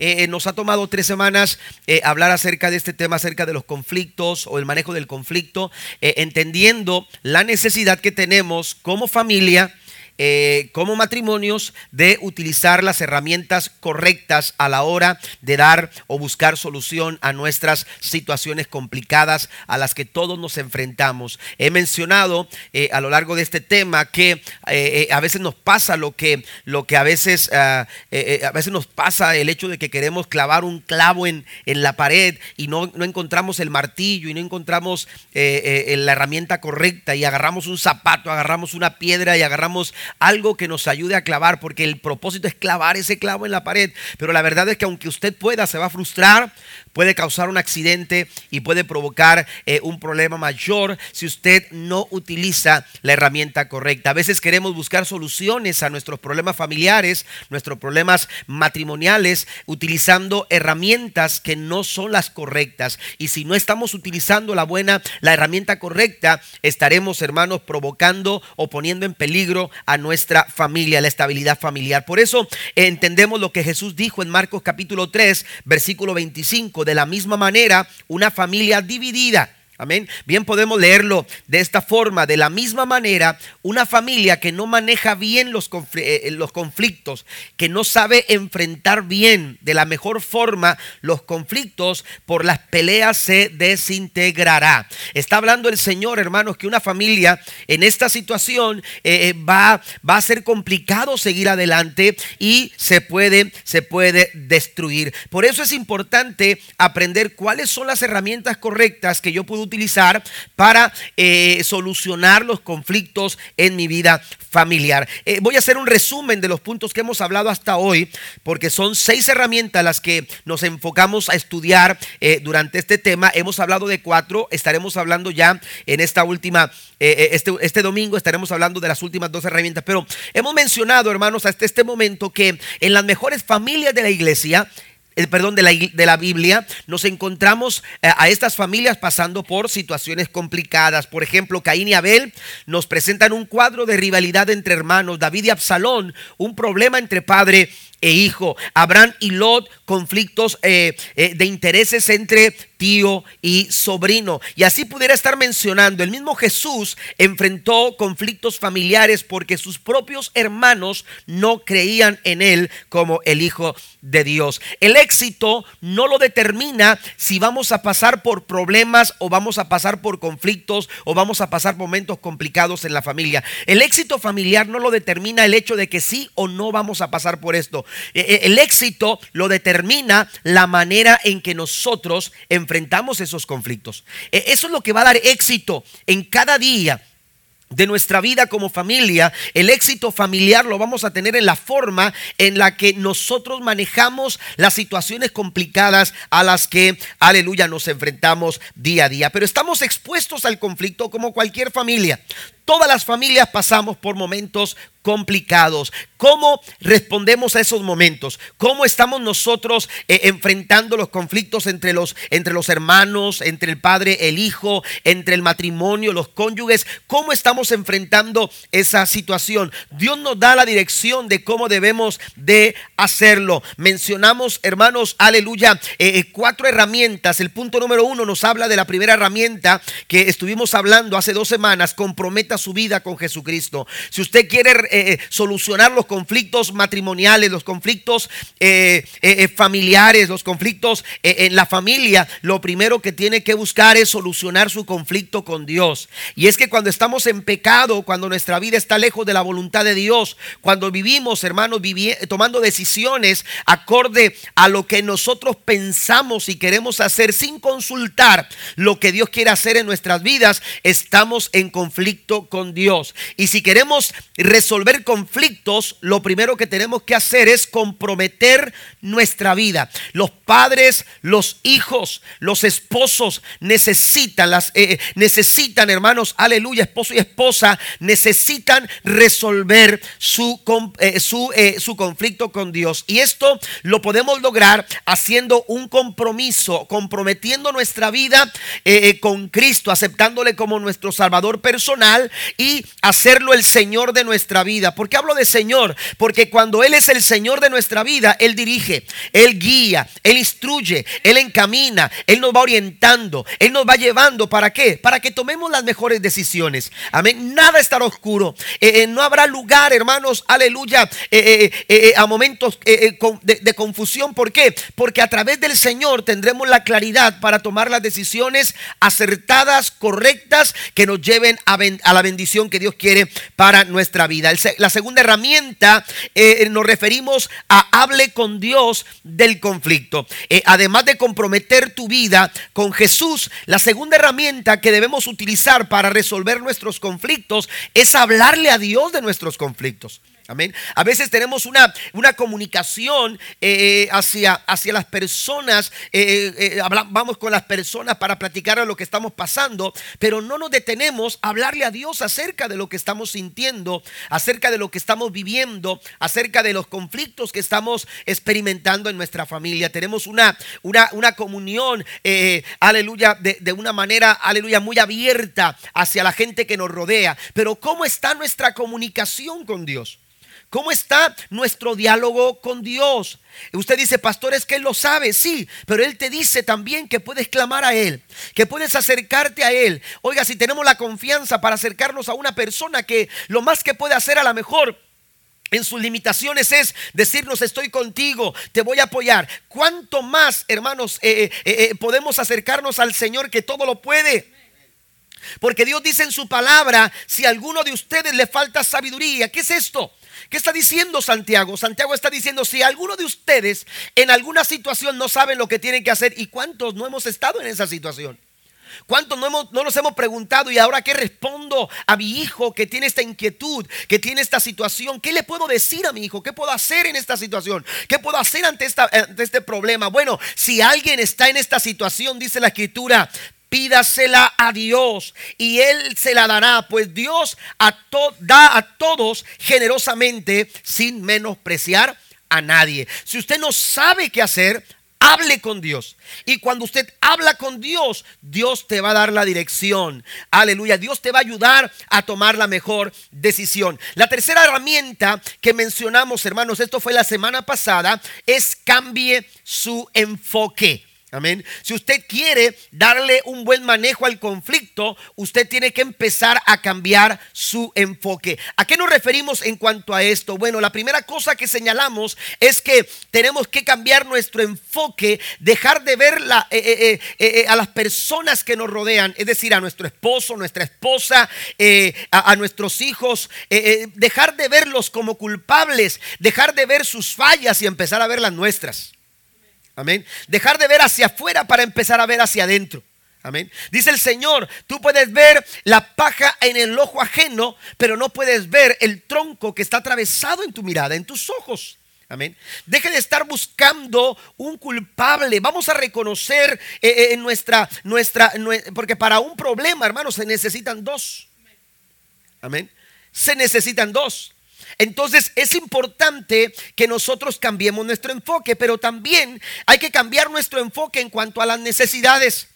eh, nos ha tomado tres semanas hablar acerca de este tema, acerca de los conflictos o el manejo del conflicto, entendiendo la necesidad que tenemos como familia eh, como matrimonios de utilizar las herramientas correctas a la hora de dar o buscar solución a nuestras situaciones complicadas a las que todos nos enfrentamos. He mencionado eh, a lo largo de este tema que eh, a veces nos pasa lo que, lo que a veces ah, a veces nos pasa el hecho de que queremos clavar un clavo en, en la pared y no, no, encontramos el martillo y no encontramos la herramienta correcta y agarramos un zapato, agarramos una piedra y agarramos algo que nos ayude a clavar, porque el propósito es clavar ese clavo en la pared. Pero la verdad es que aunque usted pueda, se va a frustrar, puede causar un accidente y puede provocar eh, un problema mayor si usted no utiliza la herramienta correcta. A veces queremos buscar soluciones a nuestros problemas familiares, nuestros problemas matrimoniales, utilizando herramientas que no son las correctas. Y si no estamos utilizando la buena, la herramienta correcta, estaremos, hermanos, provocando o poniendo en peligro a nuestra familia, la estabilidad familiar. Por eso entendemos lo que Jesús dijo en Marcos capítulo 3, versículo 25 de la misma manera, una familia dividida Amén. Bien podemos leerlo de esta forma. De la misma manera, una familia que no maneja bien los, eh, eh, los, conflictos, que no sabe enfrentar bien de la mejor forma los conflictos, por las peleas se desintegrará. Está hablando el Señor, hermanos, que una familia en esta situación eh, va, va a ser complicado seguir adelante y se puede, se puede destruir. Por eso es importante aprender cuáles son las herramientas correctas que yo puedo utilizar para eh, solucionar los conflictos en mi vida familiar. Eh, voy a hacer un resumen de los puntos que hemos hablado hasta hoy, porque son seis herramientas las que nos enfocamos a estudiar eh, durante este tema. Hemos hablado de cuatro, estaremos hablando ya en esta última, este, este domingo estaremos hablando de las últimas dos herramientas, pero hemos mencionado, hermanos, hasta este momento que en las mejores familias de la iglesia, eh, perdón, de la, de la, Biblia, nos encontramos eh, a estas familias pasando por situaciones complicadas. Por ejemplo, Caín y Abel nos presentan un cuadro de rivalidad entre hermanos. David y Absalón, un problema entre padre e hijo. Abraham y Lot, conflictos eh, eh, de intereses entre tío y sobrino. Y así pudiera estar mencionando, el mismo Jesús enfrentó conflictos familiares porque sus propios hermanos no creían en él como el Hijo de Dios. El éxito no lo determina si vamos a pasar por problemas o vamos a pasar por conflictos o vamos a pasar momentos complicados en la familia. El éxito familiar no lo determina el hecho de que sí o no vamos a pasar por esto. E, e, el éxito lo determina la manera en que nosotros enfrentamos esos conflictos. E, eso es lo que va a dar éxito en cada día de nuestra vida como familia, el éxito familiar lo vamos a tener en la forma en la que nosotros manejamos las situaciones complicadas a las que, aleluya, nos enfrentamos día a día. Pero estamos expuestos al conflicto como cualquier familia. Todas las familias pasamos por momentos complicados. ¿Cómo respondemos a esos momentos? ¿Cómo estamos nosotros eh, enfrentando los conflictos entre los, entre los hermanos, entre el padre, el hijo, entre el matrimonio, los cónyuges? ¿Cómo estamos enfrentando esa situación? Dios nos da la dirección de cómo debemos de hacerlo. Mencionamos, hermanos, aleluya, eh, eh, cuatro herramientas. El punto número uno nos habla de la primera herramienta que estuvimos hablando hace dos semanas. Comprometa su vida con Jesucristo. Si usted quiere eh, eh, solucionar los conflictos matrimoniales, los conflictos eh, familiares, los conflictos en la familia, lo primero que tiene que buscar es solucionar su conflicto con Dios. Y es que cuando estamos en pecado, cuando nuestra vida está lejos de la voluntad de Dios, cuando vivimos, hermanos, tomando decisiones acorde a lo que nosotros pensamos y queremos hacer sin consultar lo que Dios quiere hacer en nuestras vidas, estamos en conflicto con Dios. Y si queremos resolver conflictos, lo primero que tenemos que hacer es comprometer nuestra vida. Los padres, los hijos, los esposos necesitan, las, eh, eh, necesitan, hermanos, aleluya, esposo y esposa, necesitan resolver su, eh, su, su conflicto con Dios. Y esto lo podemos lograr haciendo un compromiso, comprometiendo nuestra vida con Cristo, aceptándole como nuestro Salvador personal y hacerlo el Señor de nuestra vida. ¿Por qué hablo de Señor? Porque cuando Él es el Señor de nuestra vida, Él dirige, Él guía, Él instruye, Él encamina, Él nos va orientando, Él nos va llevando. ¿Para qué? Para que tomemos las mejores decisiones. Amén. Nada estará oscuro. Eh, eh, no habrá lugar, hermanos, aleluya, eh, a momentos de, confusión. ¿Por qué? Porque a través del Señor tendremos la claridad para tomar las decisiones acertadas, correctas, que nos lleven a, la bendición que Dios quiere para nuestra vida. la segunda herramienta eh, nos referimos a hable con Dios del conflicto. Eh, además de comprometer tu vida con Jesús, la segunda herramienta que debemos utilizar para resolver nuestros conflictos es hablarle a Dios de nuestros conflictos. Amén. A veces tenemos una, una comunicación eh, hacia, hacia las personas, eh, eh, vamos con las personas para platicar lo que estamos pasando, pero no nos detenemos a hablarle a Dios acerca de lo que estamos sintiendo, acerca de lo que estamos viviendo, acerca de los conflictos que estamos experimentando en nuestra familia. Tenemos una, una, una comunión, aleluya, de, de una manera, aleluya, muy abierta hacia la gente que nos rodea. Pero ¿cómo está nuestra comunicación con Dios? ¿Cómo está nuestro diálogo con Dios? Usted dice, pastor, es que Él lo sabe, sí, pero Él te dice también que puedes clamar a Él, que puedes acercarte a Él. Oiga, si tenemos la confianza para acercarnos a una persona que lo más que puede hacer a lo mejor en sus limitaciones es decirnos estoy contigo, te voy a apoyar. ¿Cuánto más, hermanos, eh, eh, eh, podemos acercarnos al Señor que todo lo puede? Porque Dios dice en su palabra, si a alguno de ustedes le falta sabiduría, ¿qué es esto? ¿Qué está diciendo Santiago? Santiago está diciendo, si alguno de ustedes en alguna situación no saben lo que tienen que hacer, ¿y cuántos no hemos estado en esa situación? ¿Cuántos no, no, nos hemos preguntado y ahora qué respondo a mi hijo que tiene esta inquietud, que tiene esta situación? ¿Qué le puedo decir a mi hijo? ¿Qué puedo hacer en esta situación? ¿Qué puedo hacer ante este problema? Bueno, si alguien está en esta situación, dice la escritura, pídasela a Dios y Él se la dará, pues Dios da a todos generosamente sin menospreciar a nadie. Si usted no sabe qué hacer, hable con Dios. Y cuando usted habla con Dios, Dios te va a dar la dirección. Aleluya. Dios te va a ayudar a tomar la mejor decisión. La tercera herramienta que mencionamos, hermanos, esto fue la semana pasada, es cambie su enfoque. Amén. Si usted quiere darle un buen manejo al conflicto, usted tiene que empezar a cambiar su enfoque. ¿A qué nos referimos en cuanto a esto? Bueno, la primera cosa que señalamos es que tenemos que cambiar nuestro enfoque, dejar de ver eh, eh, eh, a las personas que nos rodean, es decir, a nuestro esposo, nuestra esposa, a, a, nuestros hijos, dejar de verlos como culpables, dejar de ver sus fallas y empezar a ver las nuestras. Amén. Dejar de ver hacia afuera para empezar a ver hacia adentro. Amén. Dice el Señor, tú puedes ver la paja en el ojo ajeno, pero no puedes ver el tronco que está atravesado en tu mirada, en tus ojos. Amén. Deje de estar buscando un culpable. Vamos a reconocer eh, eh, en nuestra, nuestra, porque para un problema, hermanos, se necesitan dos. Amén. Se necesitan dos. Entonces es importante que nosotros cambiemos nuestro enfoque, pero también hay que cambiar nuestro enfoque en cuanto a las necesidades.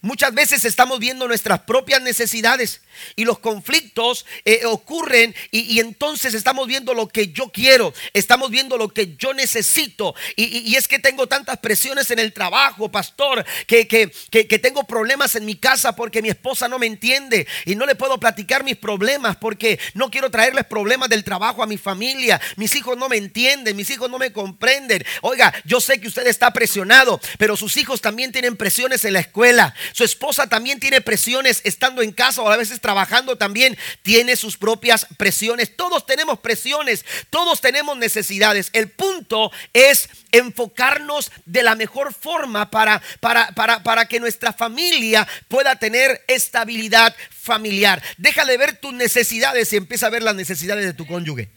Muchas veces estamos viendo nuestras propias necesidades y los conflictos eh, ocurren y, entonces estamos viendo lo que yo quiero, estamos viendo lo que yo necesito. Y, es que tengo tantas presiones en el trabajo, pastor, que, que, que, tengo problemas en mi casa porque mi esposa no me entiende y no le puedo platicar mis problemas porque no quiero traerles problemas del trabajo a mi familia, mis hijos no me entienden, mis hijos no me comprenden. Oiga, yo sé que usted está presionado, pero sus hijos también tienen presiones en la escuela, su esposa también tiene presiones estando en casa o a veces trabajando también tiene sus propias presiones. Todos tenemos presiones, todos tenemos necesidades. El punto es enfocarnos de la mejor forma para, para, para, para que nuestra familia pueda tener estabilidad familiar. Deja de ver tus necesidades y empieza a ver las necesidades de tu cónyuge.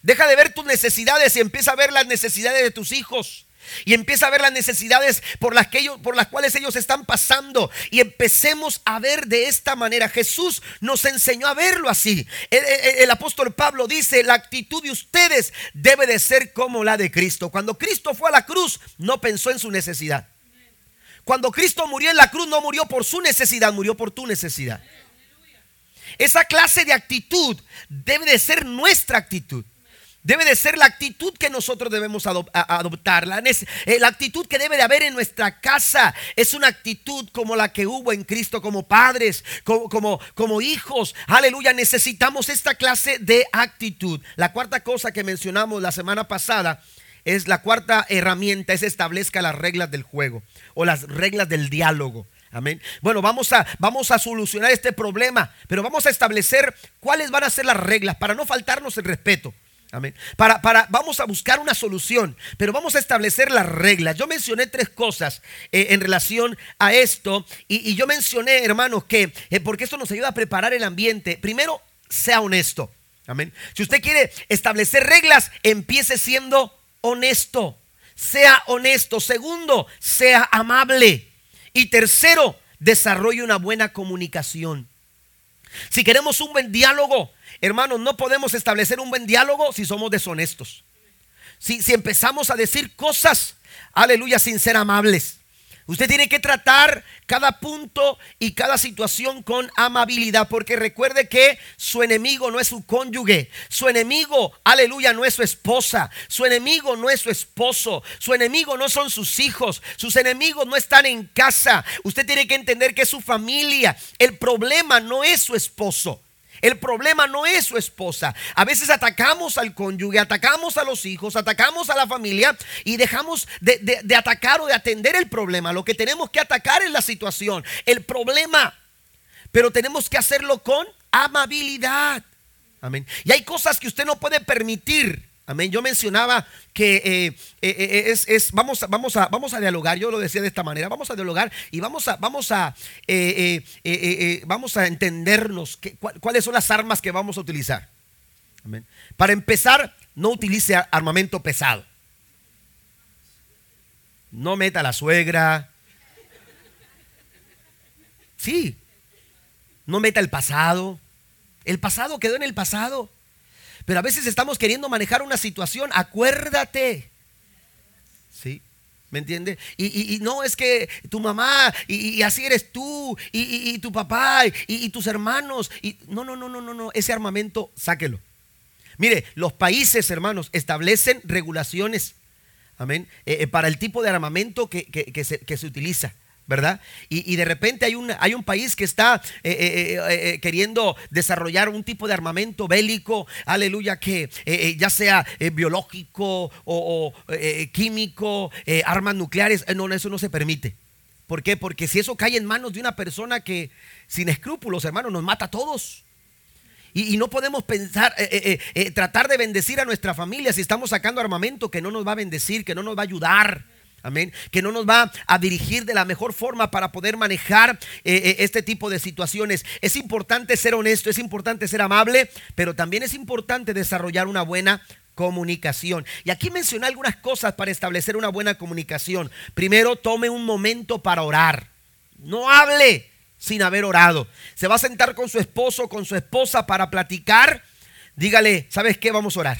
Deja de ver tus necesidades y empieza a ver las necesidades de tus hijos. Y empieza a ver las necesidades por las, que ellos, por las cuales ellos están pasando. Y empecemos a ver de esta manera. Jesús nos enseñó a verlo así. El, apóstol Pablo dice, la actitud de ustedes debe de ser como la de Cristo. Cuando Cristo fue a la cruz, no pensó en su necesidad. Cuando Cristo murió en la cruz, no murió por su necesidad, murió por tu necesidad. esa clase de actitud debe de ser nuestra actitud. Debe de ser la actitud que nosotros debemos adoptar. Eh, la, actitud que debe de haber en nuestra casa es una actitud como la que hubo en Cristo como padres, como, como, como hijos. Aleluya, necesitamos esta clase de actitud. La cuarta cosa que mencionamos la semana pasada es la cuarta herramienta, es establezca las reglas del juego o las reglas del diálogo. Amén. Bueno, vamos a, vamos a solucionar este problema, pero vamos a establecer cuáles van a ser las reglas para no faltarnos el respeto. Amén. Para, para, vamos a buscar una solución, pero vamos a establecer las reglas. Yo mencioné tres cosas eh, en relación a esto y, yo mencioné, hermanos, que eh, porque esto nos ayuda a preparar el ambiente. Primero, sea honesto. Amén. Si usted quiere establecer reglas, empiece siendo honesto. Sea honesto. Segundo, sea amable. Y tercero, desarrolle una buena comunicación. Si queremos un buen diálogo, hermanos, no podemos establecer un buen diálogo si somos deshonestos. Si, si empezamos a decir cosas, aleluya, sin ser amables. Usted tiene que tratar cada punto y cada situación con amabilidad, porque recuerde que su enemigo no es su cónyuge, su enemigo, aleluya, no es su esposa, su enemigo no es su esposo, su enemigo no son sus hijos, sus enemigos no están en casa. Usted tiene que entender que es su familia. El problema no es su esposo. El problema no es su esposa. A veces atacamos al cónyuge, atacamos a los hijos, atacamos a la familia y dejamos de, atacar o de atender el problema. Lo que tenemos que atacar es la situación, el problema. Pero tenemos que hacerlo con amabilidad. Amén. Y hay cosas que usted no puede permitir Amén. Yo mencionaba que eh, eh, eh, es, vamos, vamos, a, vamos a dialogar, yo lo decía de esta manera, vamos a dialogar y vamos a, vamos a, vamos a entendernos cuáles son las armas que vamos a utilizar. Amén. Para empezar, no utilice armamento pesado. No meta a la suegra. Sí. No meta el pasado. El pasado quedó en el pasado. Pero a veces estamos queriendo manejar una situación, acuérdate. ¿Sí? ¿Me entiende? Y, no es que tu mamá, y, así eres tú, y, tu papá, y, tus hermanos. Y, no, no, no, no, no, no. Ese armamento, sáquelo. Mire, los países, hermanos, establecen regulaciones. Amén. Eh, eh, para el tipo de armamento que, que se utiliza. ¿Verdad? Y, de repente hay un, hay un país que está eh, eh, eh, queriendo desarrollar un tipo de armamento bélico, aleluya, que ya sea biológico o, químico, armas nucleares, no, eso no se permite. ¿Por qué? Porque si eso cae en manos de una persona que sin escrúpulos, hermano, nos mata a todos. Y, y no podemos pensar, tratar de bendecir a nuestra familia si estamos sacando armamento que no nos va a bendecir, que no nos va a ayudar. Amén. Que no nos va a dirigir de la mejor forma para poder manejar eh, eh, este tipo de situaciones. Es importante ser honesto, es importante ser amable, pero también es importante desarrollar una buena comunicación. Y aquí mencioné algunas cosas para establecer una buena comunicación. Primero, tome un momento para orar. No hable sin haber orado. Se va a sentar con su esposo, con su esposa para platicar. Dígale, ¿sabes qué? Vamos a orar.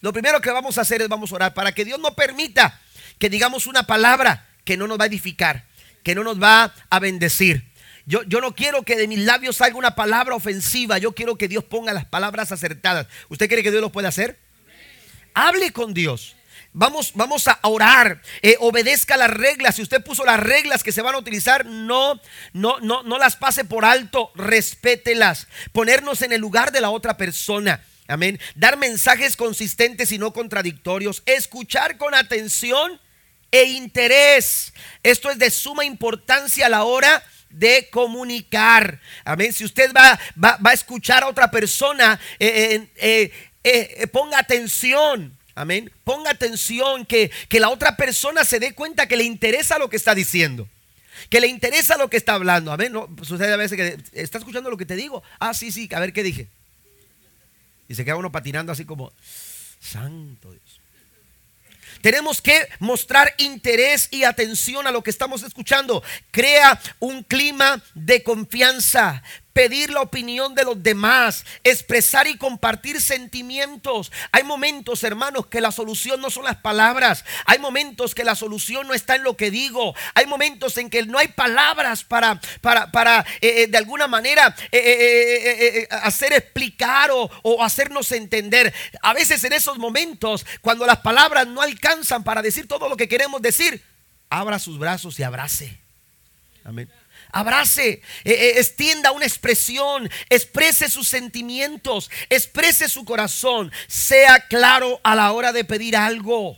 Lo primero que vamos a hacer es vamos a orar para que Dios no permita que digamos una palabra que no nos va a edificar, que no nos va a bendecir. Yo, yo, no quiero que de mis labios salga una palabra ofensiva. Yo quiero que Dios ponga las palabras acertadas. ¿Usted cree que Dios lo puede hacer? Hable con Dios. Vamos, vamos a orar. Eh, obedezca las reglas. Si usted puso las reglas que se van a utilizar, no, no, no, no las pase por alto. Respételas. Ponernos en el lugar de la otra persona. Amén. Dar mensajes consistentes y no contradictorios. Escuchar con atención e interés. Esto es de suma importancia a la hora de comunicar. Amén. Si usted va, va, a escuchar a otra persona, eh, eh, eh, ponga atención. Amén. Ponga atención que, que la otra persona se dé cuenta que le interesa lo que está diciendo. Que le interesa lo que está hablando. Amén. No, sucede a veces que está escuchando lo que te digo. Ah, sí, sí. A ver qué dije. Y se queda uno patinando así como, santo Dios. Tenemos que mostrar interés y atención a lo que estamos escuchando. Crea un clima de confianza. Pedir la opinión de los demás, expresar y compartir sentimientos. Hay momentos, hermanos, que la solución no son las palabras. Hay momentos que la solución no está en lo que digo. Hay momentos en que no hay palabras para, para, para eh, eh, de alguna manera eh, hacer explicar o, o hacernos entender. A veces en esos momentos, cuando las palabras no alcanzan para decir todo lo que queremos decir, abra sus brazos y abrace. Amén. Abrace, extienda una expresión, exprese sus sentimientos, exprese su corazón, sea claro a la hora de pedir algo.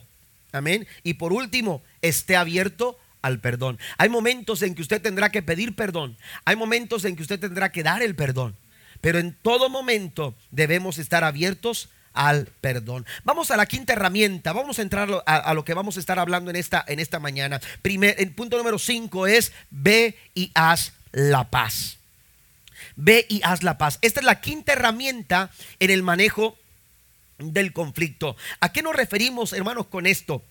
Amén. Y por último, esté abierto al perdón. Hay momentos en que usted tendrá que pedir perdón. Hay momentos en que usted tendrá que dar el perdón. Pero en todo momento debemos estar abiertos al perdón. Vamos a la quinta herramienta. Vamos a entrar a, lo que vamos a estar hablando en esta, en esta mañana. Primer, el punto número cinco es ve y haz la paz. Ve y haz la paz. Esta es la quinta herramienta en el manejo del conflicto. ¿A qué nos referimos, hermanos, con esto?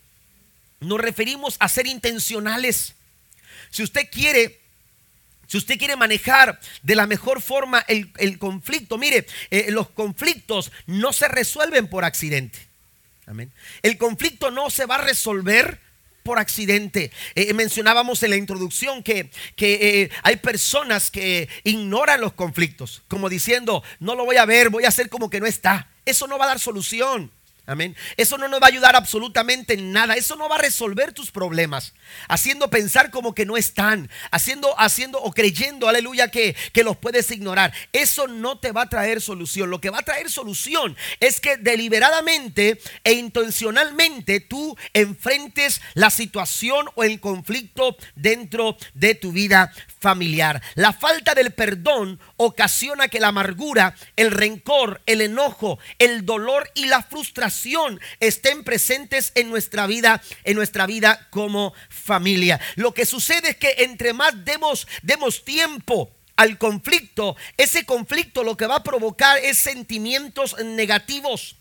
Nos referimos a ser intencionales. Si usted quiere si usted quiere manejar de la mejor forma el, conflicto, mire, eh, los conflictos no se resuelven por accidente. Amén. El conflicto no se va a resolver por accidente. Eh, mencionábamos en la introducción que, que eh, hay personas que ignoran los conflictos, como diciendo, no lo voy a ver, voy a hacer como que no está. Eso no va a dar solución. Amén. Eso no nos va a ayudar absolutamente en nada. Eso no va a resolver tus problemas. Haciendo pensar como que no están. Haciendo, haciendo o creyendo, aleluya, que, que los puedes ignorar. Eso no te va a traer solución. Lo que va a traer solución es que deliberadamente e intencionalmente tú enfrentes la situación o el conflicto dentro de tu vida La falta del perdón ocasiona que la amargura, el rencor, el enojo, el dolor y la frustración estén presentes en nuestra vida, en nuestra vida como familia. Lo que sucede es que entre más demos, demos tiempo al conflicto, ese conflicto lo que va a provocar es sentimientos negativos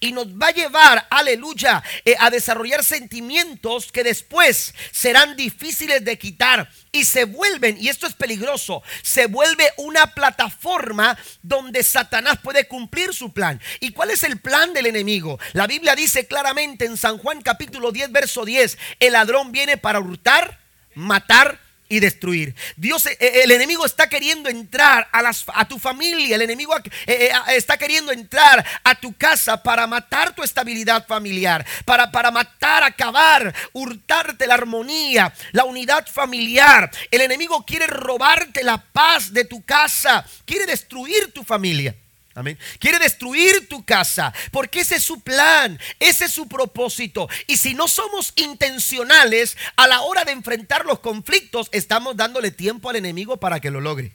y nos va a llevar, aleluya, eh, a desarrollar sentimientos que después serán difíciles de quitar y se vuelven, y esto es peligroso, se vuelve una plataforma donde Satanás puede cumplir su plan. ¿Y cuál es el plan del enemigo? La Biblia dice claramente en San Juan capítulo 10, verso 10, el ladrón viene para hurtar, matar y destruir. Dios, eh, eh, el enemigo está queriendo entrar a, las, a tu familia, el enemigo eh, está queriendo entrar a tu casa para matar tu estabilidad familiar, para, para matar, acabar, hurtarte la armonía, la unidad familiar. El enemigo quiere robarte la paz de tu casa, quiere destruir tu familia. Amén. Quiere destruir tu casa porque ese es su plan, ese es su propósito. Y si no somos intencionales a la hora de enfrentar los conflictos, estamos dándole tiempo al enemigo para que lo logre.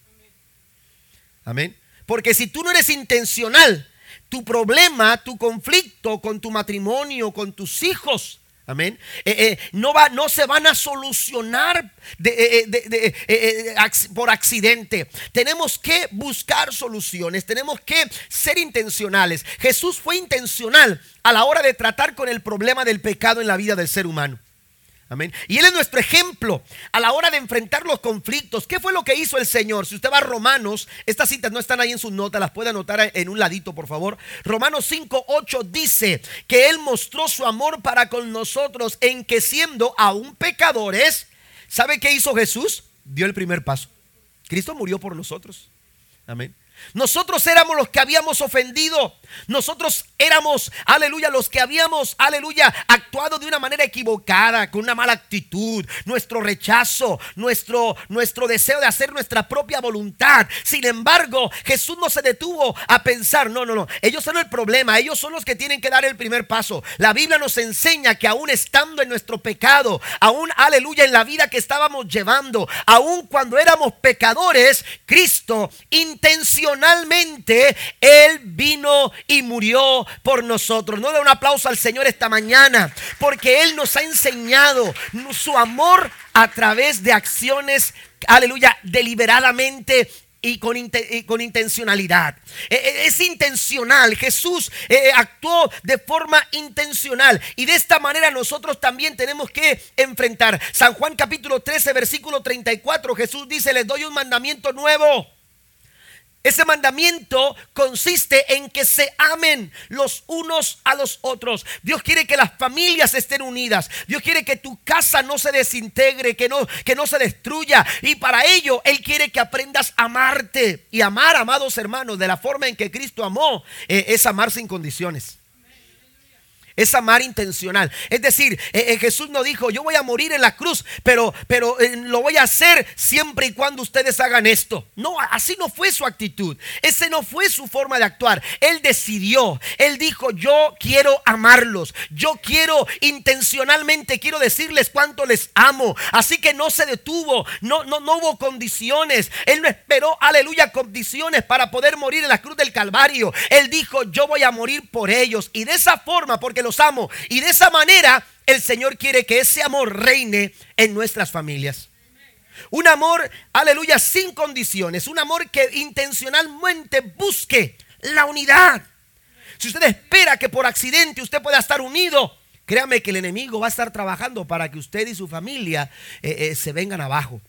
Amén. Porque si tú no eres intencional, tu problema, tu conflicto con tu matrimonio, con tus hijos, Amén. Eh, eh, no, va, no se van a solucionar eh, por accidente. Tenemos que buscar soluciones. Tenemos que ser intencionales. Jesús fue intencional a la hora de tratar con el problema del pecado en la vida del ser humano. Y Él es nuestro ejemplo a la hora de enfrentar los conflictos. ¿Qué fue lo que hizo el Señor? Si usted va a Romanos, estas citas no están ahí en sus notas, las puede anotar en un ladito, por favor. Romanos 5, 8 dice que Él mostró su amor para con nosotros en que siendo aún pecadores, ¿sabe qué hizo Jesús? Dio el primer paso. Cristo murió por nosotros. Amén. Nosotros éramos los que habíamos ofendido. Nosotros éramos, aleluya, los que habíamos, aleluya, actuado de una manera equivocada, con una mala actitud, nuestro rechazo, nuestro, nuestro deseo de hacer nuestra propia voluntad. Sin embargo, Jesús no se detuvo a pensar, no, no, no, ellos son el problema, ellos son los que tienen que dar el primer paso. La Biblia nos enseña que aún estando en nuestro pecado, aún, aleluya, en la vida que estábamos llevando, aún cuando éramos pecadores, Cristo intencionó él vino y murió por nosotros. No le un aplauso al Señor esta mañana, porque Él nos ha enseñado su amor a través de acciones, aleluya, deliberadamente y con, con, intencionalidad. E, e, es intencional. Jesús eh, actuó de forma intencional. Y de esta manera nosotros también tenemos que enfrentar. San Juan capítulo 13, versículo 34. Jesús dice, les doy un mandamiento nuevo Ese mandamiento consiste en que se amen los unos a los otros. Dios quiere que las familias estén unidas. Dios quiere que tu casa no se desintegre, que no, que no se destruya. Y para ello Él quiere que aprendas a amarte. Y amar, amados hermanos, de la forma en que Cristo amó, eh, es amar sin condiciones. Es amar intencional. Es decir, eh, eh, Jesús no dijo, yo voy a morir en la cruz, pero, pero eh, lo voy a hacer siempre y cuando ustedes hagan esto. No, así no fue su actitud. Ese no fue su forma de actuar. Él decidió. Él dijo, yo quiero amarlos. Yo quiero intencionalmente, quiero decirles cuánto les amo. Así que no se detuvo. No, no, no hubo condiciones. Él no esperó, aleluya, condiciones para poder morir en la cruz del Calvario. Él dijo, yo voy a morir por ellos. Y de esa forma, porque los amo. Y de esa manera el Señor quiere que ese amor reine en nuestras familias. Un amor, aleluya, sin condiciones. Un amor que intencionalmente busque la unidad. Si usted espera que por accidente usted pueda estar unido, créame que el enemigo va a estar trabajando para que usted y su familia eh, eh, se vengan abajo.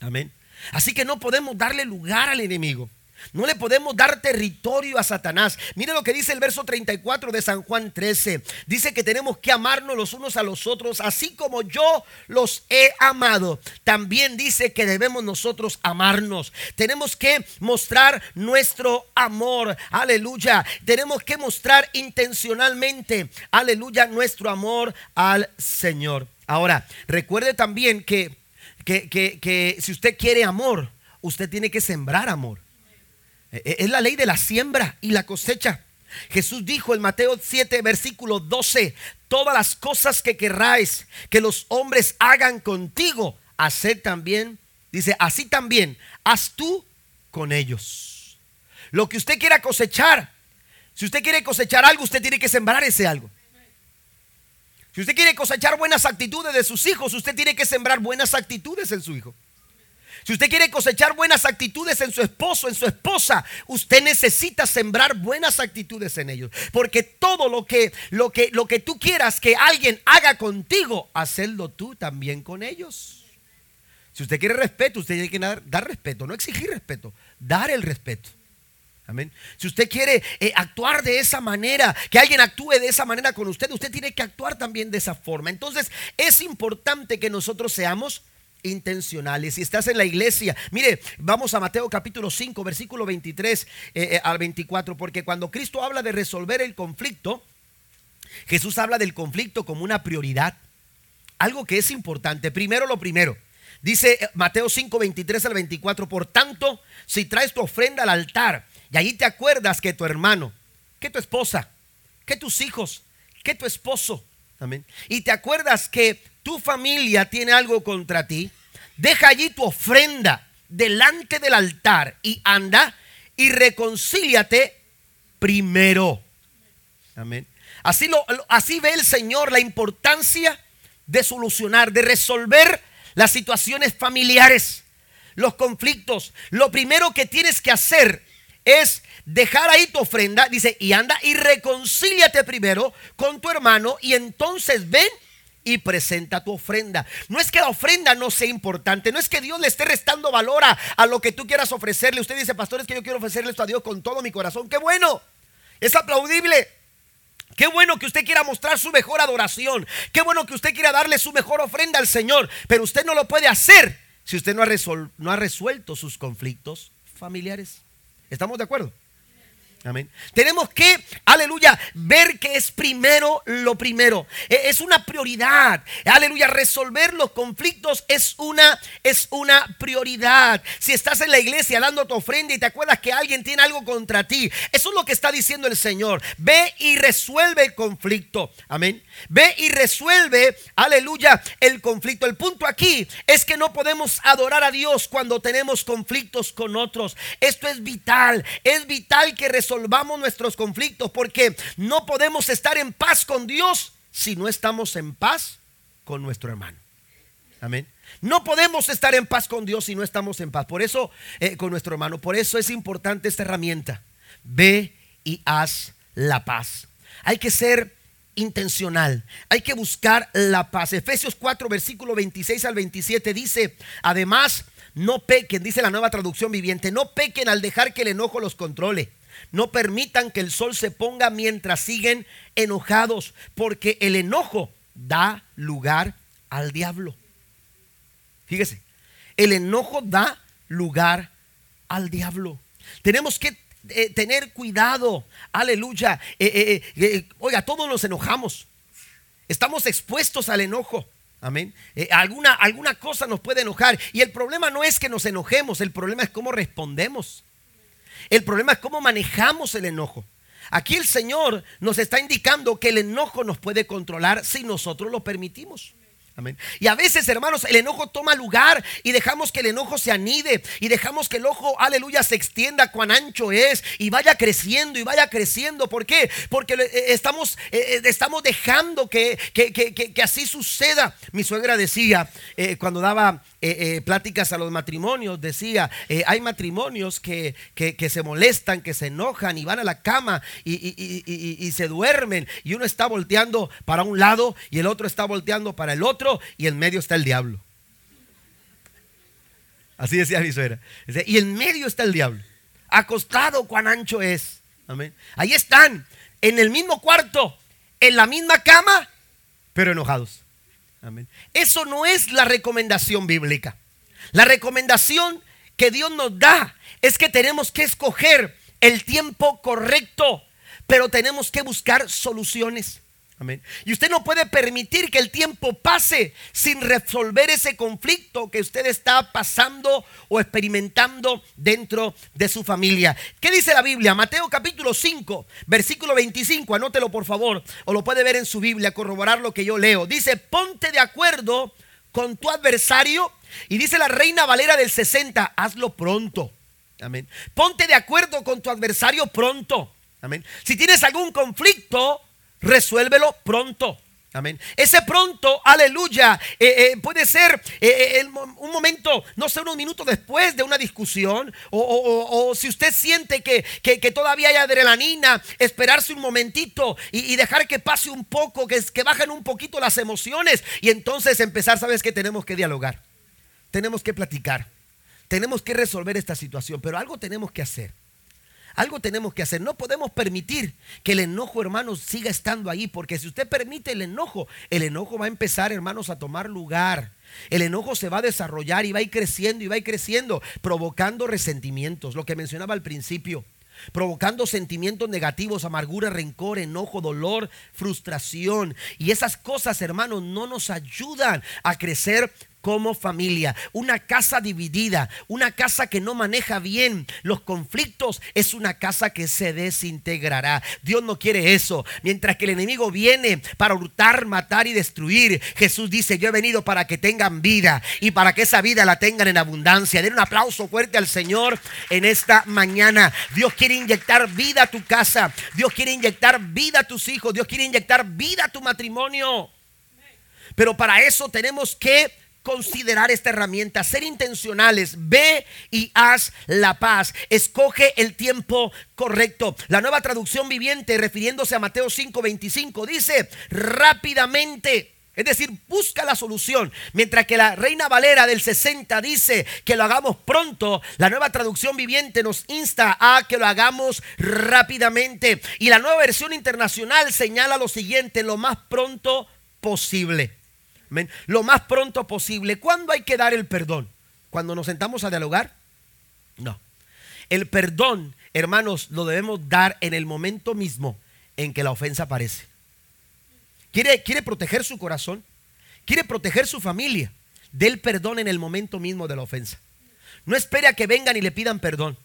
Amén. Así que no podemos darle lugar al enemigo. No le podemos dar territorio a Satanás. Mire lo que dice el verso 34 de San Juan 13. Dice que tenemos que amarnos los unos a los otros, así como yo los he amado. También dice que debemos nosotros amarnos. Tenemos que mostrar nuestro amor. Aleluya. Tenemos que mostrar intencionalmente, aleluya, nuestro amor al Señor. Ahora, recuerde también que, que, que, que si usted quiere amor, usted tiene que sembrar amor. E, e, es la ley de la siembra y la cosecha. Jesús dijo en Mateo 7, versículo 12, todas las cosas que querráis que los hombres hagan contigo, haced también, dice, así también, haz tú con ellos. Lo que usted quiera cosechar, si usted quiere cosechar algo, usted tiene que sembrar ese algo. Si usted quiere cosechar buenas actitudes de sus hijos, usted tiene que sembrar buenas actitudes en su hijo. Si usted quiere cosechar buenas actitudes en su esposo, en su esposa, usted necesita sembrar buenas actitudes en ellos, porque todo lo que lo que lo que tú quieras que alguien haga contigo, hacerlo tú también con ellos. Si usted quiere respeto, usted tiene que dar, respeto, no exigir respeto, dar el respeto. Amén. Si usted quiere eh, actuar de esa manera, que alguien actúe de esa manera con usted, usted tiene que actuar también de esa forma. Entonces, es importante que nosotros seamos intencionales. Si estás en la iglesia, mire, vamos a Mateo capítulo 5, versículo 23 eh, eh, al 24, porque cuando Cristo habla de resolver el conflicto, Jesús habla del conflicto como una prioridad, algo que es importante. Primero lo primero. Dice eh, Mateo 5, 23 al 24, por tanto, si traes tu ofrenda al altar y allí te acuerdas que tu hermano, que tu esposa, que tus hijos, que tu esposo, amén, y te acuerdas que tu familia tiene algo contra ti, deja allí tu ofrenda delante del altar y anda y reconcíliate primero. Amén. Así, lo, así ve el Señor la importancia de solucionar, de resolver las situaciones familiares, los conflictos. Lo primero que tienes que hacer es dejar ahí tu ofrenda, dice, y anda y reconcíliate primero con tu hermano y entonces ven y presenta tu ofrenda. No es que la ofrenda no sea importante, no es que Dios le esté restando valor a, lo que tú quieras ofrecerle. Usted dice, pastor, es que yo quiero ofrecerle esto a Dios con todo mi corazón. Qué bueno, es aplaudible. Qué bueno que usted quiera mostrar su mejor adoración. Qué bueno que usted quiera darle su mejor ofrenda al Señor. Pero usted no lo puede hacer si usted no ha, no ha resuelto sus conflictos familiares. ¿Estamos de acuerdo? Amén. Tenemos que, aleluya, ver que es primero lo primero. E, es una prioridad. Aleluya, resolver los conflictos es una es una prioridad. Si estás en la iglesia dando tu ofrenda y te acuerdas que alguien tiene algo contra ti, eso es lo que está diciendo el Señor. Ve y resuelve el conflicto. Amén. Ve y resuelve, aleluya, el conflicto. El punto aquí es que no podemos adorar a Dios cuando tenemos conflictos con otros. Esto es vital. Es vital que resolvamos resolvamos nuestros conflictos, porque no podemos estar en paz con Dios si no estamos en paz con nuestro hermano. Amén. No podemos estar en paz con Dios si no estamos en paz. Por eso, eh, con nuestro hermano, por eso es importante esta herramienta. Ve y haz la paz. Hay que ser intencional. Hay que buscar la paz. Efesios 4, versículo 26 al 27 dice, además, no pequen, dice la nueva traducción viviente, no pequen al dejar que el enojo los controle. No permitan que el sol se ponga mientras siguen enojados, porque el enojo da lugar al diablo. Fíjese, el enojo da lugar al diablo. Tenemos que eh, tener cuidado, aleluya. Eh, eh, oiga, todos nos enojamos. Estamos expuestos al enojo. Amén. alguna, alguna cosa nos puede enojar. Y el problema no es que nos enojemos, el problema es cómo respondemos. El problema es cómo manejamos el enojo. Aquí el Señor nos está indicando que el enojo nos puede controlar si nosotros lo permitimos. Y a veces, hermanos, el enojo toma lugar y dejamos que el enojo se anide y dejamos que el ojo, aleluya, se extienda cuán ancho es y vaya creciendo y vaya creciendo. ¿Por qué? Porque eh, estamos, eh, eh, estamos dejando que, que, así suceda. Mi suegra decía, cuando daba pláticas a los matrimonios, decía, hay matrimonios que, se molestan, que se enojan y van a la cama y se duermen y uno está volteando para un lado y el otro está volteando para el otro y en medio está el diablo. Así decía mi suegra. Y en medio está el diablo. Acostado cuán ancho es. Amén. Ahí están, en el mismo cuarto, en la misma cama, pero enojados. Amén. Eso no es la recomendación bíblica. La recomendación que Dios nos da es que tenemos que escoger el tiempo correcto, pero tenemos que buscar soluciones. Y usted no puede permitir que el tiempo pase sin resolver ese conflicto que usted está pasando o experimentando dentro de su familia. ¿Qué dice la Biblia? Mateo capítulo 5, versículo 25. Anótelo por favor, o lo puede ver en su Biblia, corroborar lo que yo leo. Dice, ponte de acuerdo con tu adversario. Y dice la reina Valera del 60, hazlo pronto. Amén. Ponte de acuerdo con tu adversario pronto. Amén. Si tienes algún conflicto, resuélvelo pronto. Amén. Ese pronto, aleluya, eh, eh, puede ser eh, un momento, no sé, unos minutos después de una discusión, o, si usted siente que, todavía hay adrenalina, esperarse un momentito y, dejar que pase un poco, que, que bajen un poquito las emociones y entonces empezar, sabes que tenemos que dialogar, tenemos que platicar, tenemos que resolver esta situación, pero algo tenemos que hacer. Algo tenemos que hacer. No podemos permitir que el enojo, hermanos, siga estando ahí. Porque si usted permite el enojo, el enojo va a empezar, hermanos, a tomar lugar. El enojo se va a desarrollar y va a ir creciendo y va a ir creciendo, provocando resentimientos, lo que mencionaba al principio provocando sentimientos negativos, amargura, rencor, enojo, dolor, frustración. Y esas cosas, hermanos, no nos ayudan a crecer como familia. Una casa dividida, una casa que no maneja bien los conflictos, es una casa que se desintegrará. Dios no quiere eso. Mientras que el enemigo viene para hurtar, matar y destruir, Jesús dice, yo he venido para que tengan vida y para que esa vida la tengan en abundancia. Den un aplauso fuerte al Señor en esta mañana. Dios quiere inyectar vida a tu casa. Dios quiere inyectar vida a tus hijos. Dios quiere inyectar vida a tu matrimonio. Pero para eso tenemos que considerar esta herramienta, ser intencionales, ve y haz la paz, escoge el tiempo correcto. La nueva traducción viviente, refiriéndose a Mateo 5:25, dice rápidamente. Es decir, busca la solución. Mientras que la Reina Valera del 60 dice que lo hagamos pronto, la nueva traducción viviente nos insta a que lo hagamos rápidamente. Y la nueva versión internacional señala lo siguiente, lo más pronto posible. Lo más pronto posible. ¿Cuándo hay que dar el perdón? ¿Cuando nos sentamos a dialogar? No. El perdón, hermanos, lo debemos dar en el momento mismo en que la ofensa aparece. ¿Quiere, quiere proteger su corazón? ¿Quiere proteger su familia? Del perdón en el momento mismo de la ofensa. No espere a que vengan y le pidan perdón.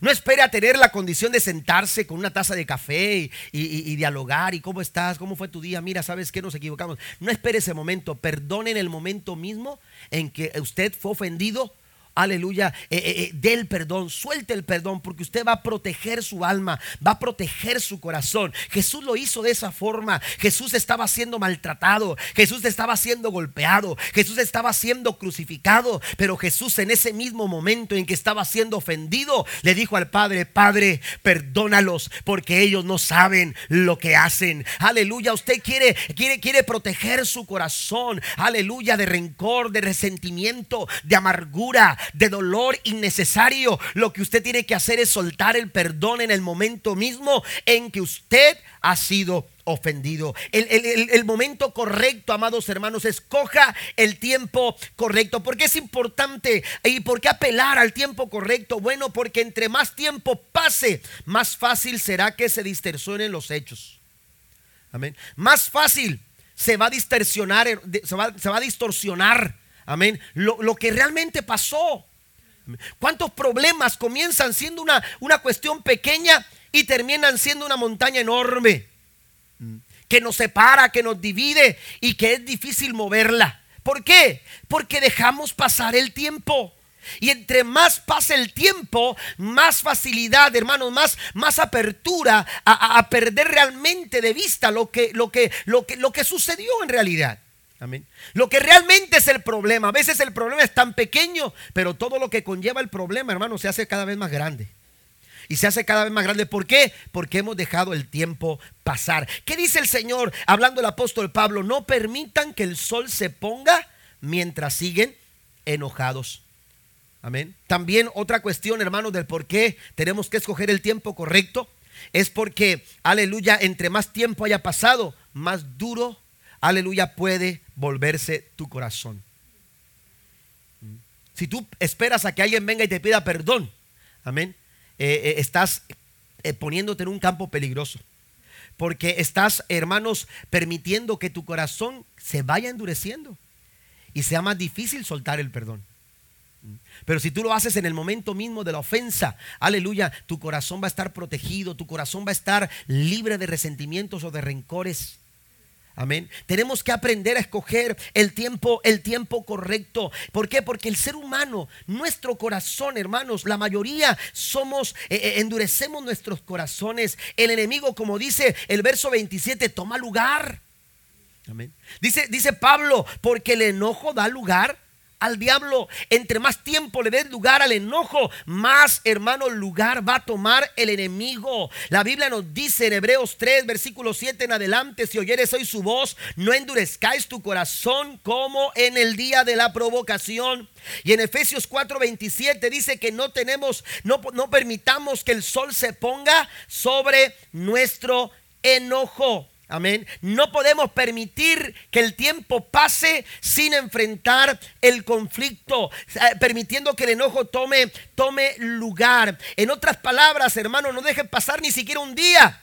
No espere a tener la condición de sentarse con una taza de café y, dialogar y cómo estás, cómo fue tu día, mira, sabes que nos equivocamos. No espere ese momento, perdone en el momento mismo en que usted fue ofendido aleluya, eh, eh, eh, del perdón, suelte el perdón, porque usted va a proteger su alma, va a proteger su corazón. Jesús lo hizo de esa forma. Jesús estaba siendo maltratado, Jesús estaba siendo golpeado, Jesús estaba siendo crucificado, pero Jesús en ese mismo momento en que estaba siendo ofendido, le dijo al Padre, Padre, perdónalos, porque ellos no saben lo que hacen. Aleluya, usted quiere, quiere, quiere proteger su corazón, aleluya, de rencor, de resentimiento, de amargura de dolor innecesario. Lo que usted tiene que hacer es soltar el perdón en el momento mismo en que usted ha sido ofendido. El, momento correcto, amados hermanos, escoja el tiempo correcto. ¿Por qué es importante? ¿Y por qué apelar al tiempo correcto? Bueno, porque entre más tiempo pase, más fácil será que se distorsionen los hechos. Amén. Más fácil se va a distorsionar, se va, se va a distorsionar. Amén. Lo, lo que realmente pasó. ¿Cuántos problemas comienzan siendo una, una cuestión pequeña y terminan siendo una montaña enorme? que nos separa, que nos divide y que es difícil moverla. ¿Por qué? Porque dejamos pasar el tiempo. Y entre más pase el tiempo, más facilidad, hermanos, más, más apertura a, perder realmente de vista lo que, lo, que, lo, que, lo que sucedió en realidad. Amén. Lo que realmente es el problema. A veces el problema es tan pequeño, pero todo lo que conlleva el problema, hermano, se hace cada vez más grande y se hace cada vez más grande. ¿Por qué? Porque hemos dejado el tiempo pasar. ¿Qué dice el Señor hablando el apóstol Pablo? No permitan que el sol se ponga mientras siguen enojados. Amén. También otra cuestión, hermanos, del por qué tenemos que escoger el tiempo correcto es porque, aleluya, entre más tiempo haya pasado, más duro, aleluya, puede volverse tu corazón. Si tú esperas a que alguien venga y te pida perdón, amén, eh, eh, estás eh, poniéndote en un campo peligroso. Porque estás, hermanos, permitiendo que tu corazón se vaya endureciendo y sea más difícil soltar el perdón. Pero si tú lo haces en el momento mismo de la ofensa, aleluya, tu corazón va a estar protegido, tu corazón va a estar libre de resentimientos o de rencores. Amén. Tenemos que aprender a escoger el tiempo, el tiempo correcto. ¿Por qué? Porque el ser humano, nuestro corazón, hermanos, la mayoría somos, eh, eh, endurecemos nuestros corazones. El enemigo, como dice el verso 27, toma lugar. Amén. Dice, dice Pablo, porque el enojo da lugar al diablo. Entre más tiempo le des lugar al enojo, más hermano lugar va a tomar el enemigo. La Biblia nos dice en Hebreos 3, versículo 7 en adelante, si oyeres hoy su voz, no endurezcáis tu corazón como en el día de la provocación. Y en Efesios 4, 27 dice que no tenemos, no, no permitamos que el sol se ponga sobre nuestro enojo. Amén. No podemos permitir que el tiempo pase sin enfrentar el conflicto, eh, permitiendo que el enojo tome, tome lugar. En otras palabras, hermano, no dejes pasar ni siquiera un día.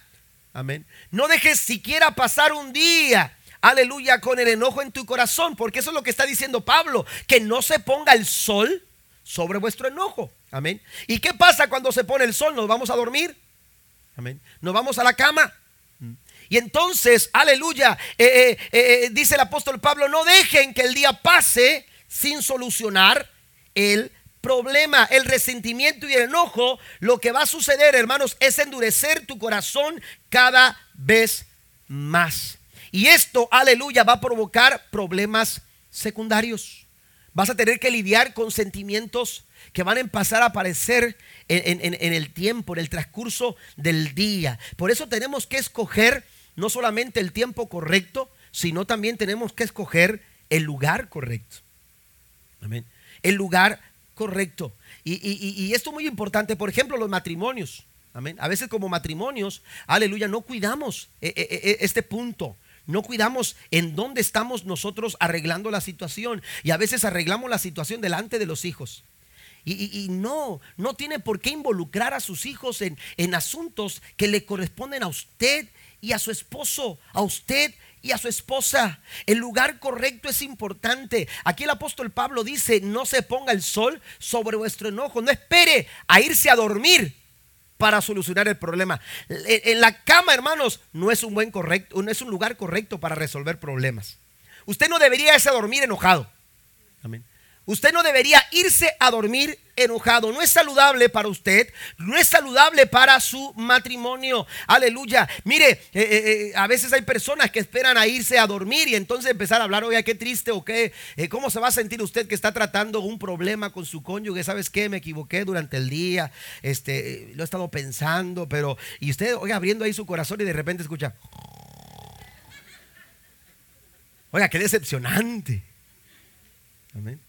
Amén. No dejes siquiera pasar un día. Aleluya, con el enojo en tu corazón, porque eso es lo que está diciendo Pablo, que no se ponga el sol sobre vuestro enojo. Amén. ¿Y qué pasa cuando se pone el sol? ¿Nos vamos a dormir? Amén. ¿Nos vamos a la cama? Y entonces, aleluya, eh, eh, eh, dice el apóstol Pablo, no dejen que el día pase sin solucionar el problema, el resentimiento y el enojo. Lo que va a suceder, hermanos, es endurecer tu corazón cada vez más. Y esto, aleluya, va a provocar problemas secundarios. Vas a tener que lidiar con sentimientos que van a empezar a aparecer en, en, el tiempo, en el transcurso del día. Por eso tenemos que escoger no solamente el tiempo correcto, sino también tenemos que escoger el lugar correcto. Amén. El lugar correcto. Y, esto es muy importante, por ejemplo, los matrimonios. Amén. A veces como matrimonios, aleluya, no cuidamos eh, eh, eh, este punto. No cuidamos en dónde estamos nosotros arreglando la situación. Y a veces arreglamos la situación delante de los hijos. Y, no, no tiene por qué involucrar a sus hijos en, en asuntos que le corresponden a usted y a su esposo, a usted y a su esposa. El lugar correcto es importante. Aquí el apóstol Pablo dice, no se ponga el sol sobre vuestro enojo, no espere a irse a dormir para solucionar el problema. En la cama, hermanos, no es un buen correcto, no es un lugar correcto para resolver problemas. Usted no debería irse a dormir enojado. Amén. Usted no debería irse a dormir enojado. No es saludable para usted, no es saludable para su matrimonio. Aleluya. Mire, eh, eh, eh, a veces hay personas que esperan a irse a dormir y entonces empezar a hablar, oiga, qué triste o qué, cómo se va a sentir usted que está tratando un problema con su cónyuge. ¿Sabes qué? Me equivoqué durante el día, este, lo he estado pensando, pero, y usted, oiga, abriendo ahí su corazón y de repente escucha, oiga, qué decepcionante. Amén.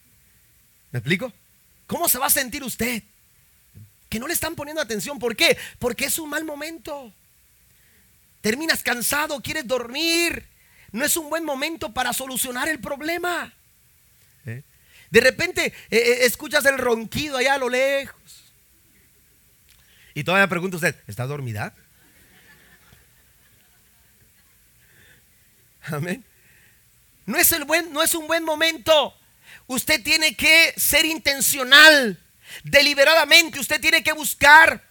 ¿Me explico? ¿Cómo se va a sentir usted? Que no le están poniendo atención. ¿Por qué? Porque es un mal momento. Terminas cansado, quieres dormir. No es un buen momento para solucionar el problema. ¿Eh? De repente eh, eh, escuchas el ronquido allá a lo lejos. Y todavía pregunta usted, ¿está dormida? Amén. No es, el buen, no es un buen momento. Usted tiene que ser intencional, deliberadamente. Usted tiene que buscar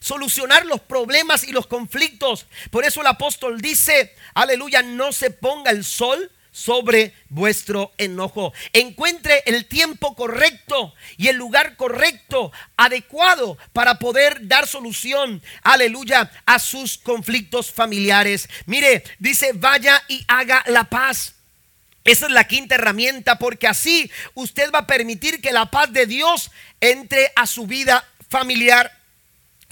solucionar los problemas y los conflictos. Por eso el apóstol dice, aleluya, no se ponga el sol sobre vuestro enojo. Encuentre el tiempo correcto y el lugar correcto, adecuado para poder dar solución, aleluya, a sus conflictos familiares. Mire, dice, vaya y haga la paz. Esa es la quinta herramienta porque así usted va a permitir que la paz de Dios entre a su vida familiar.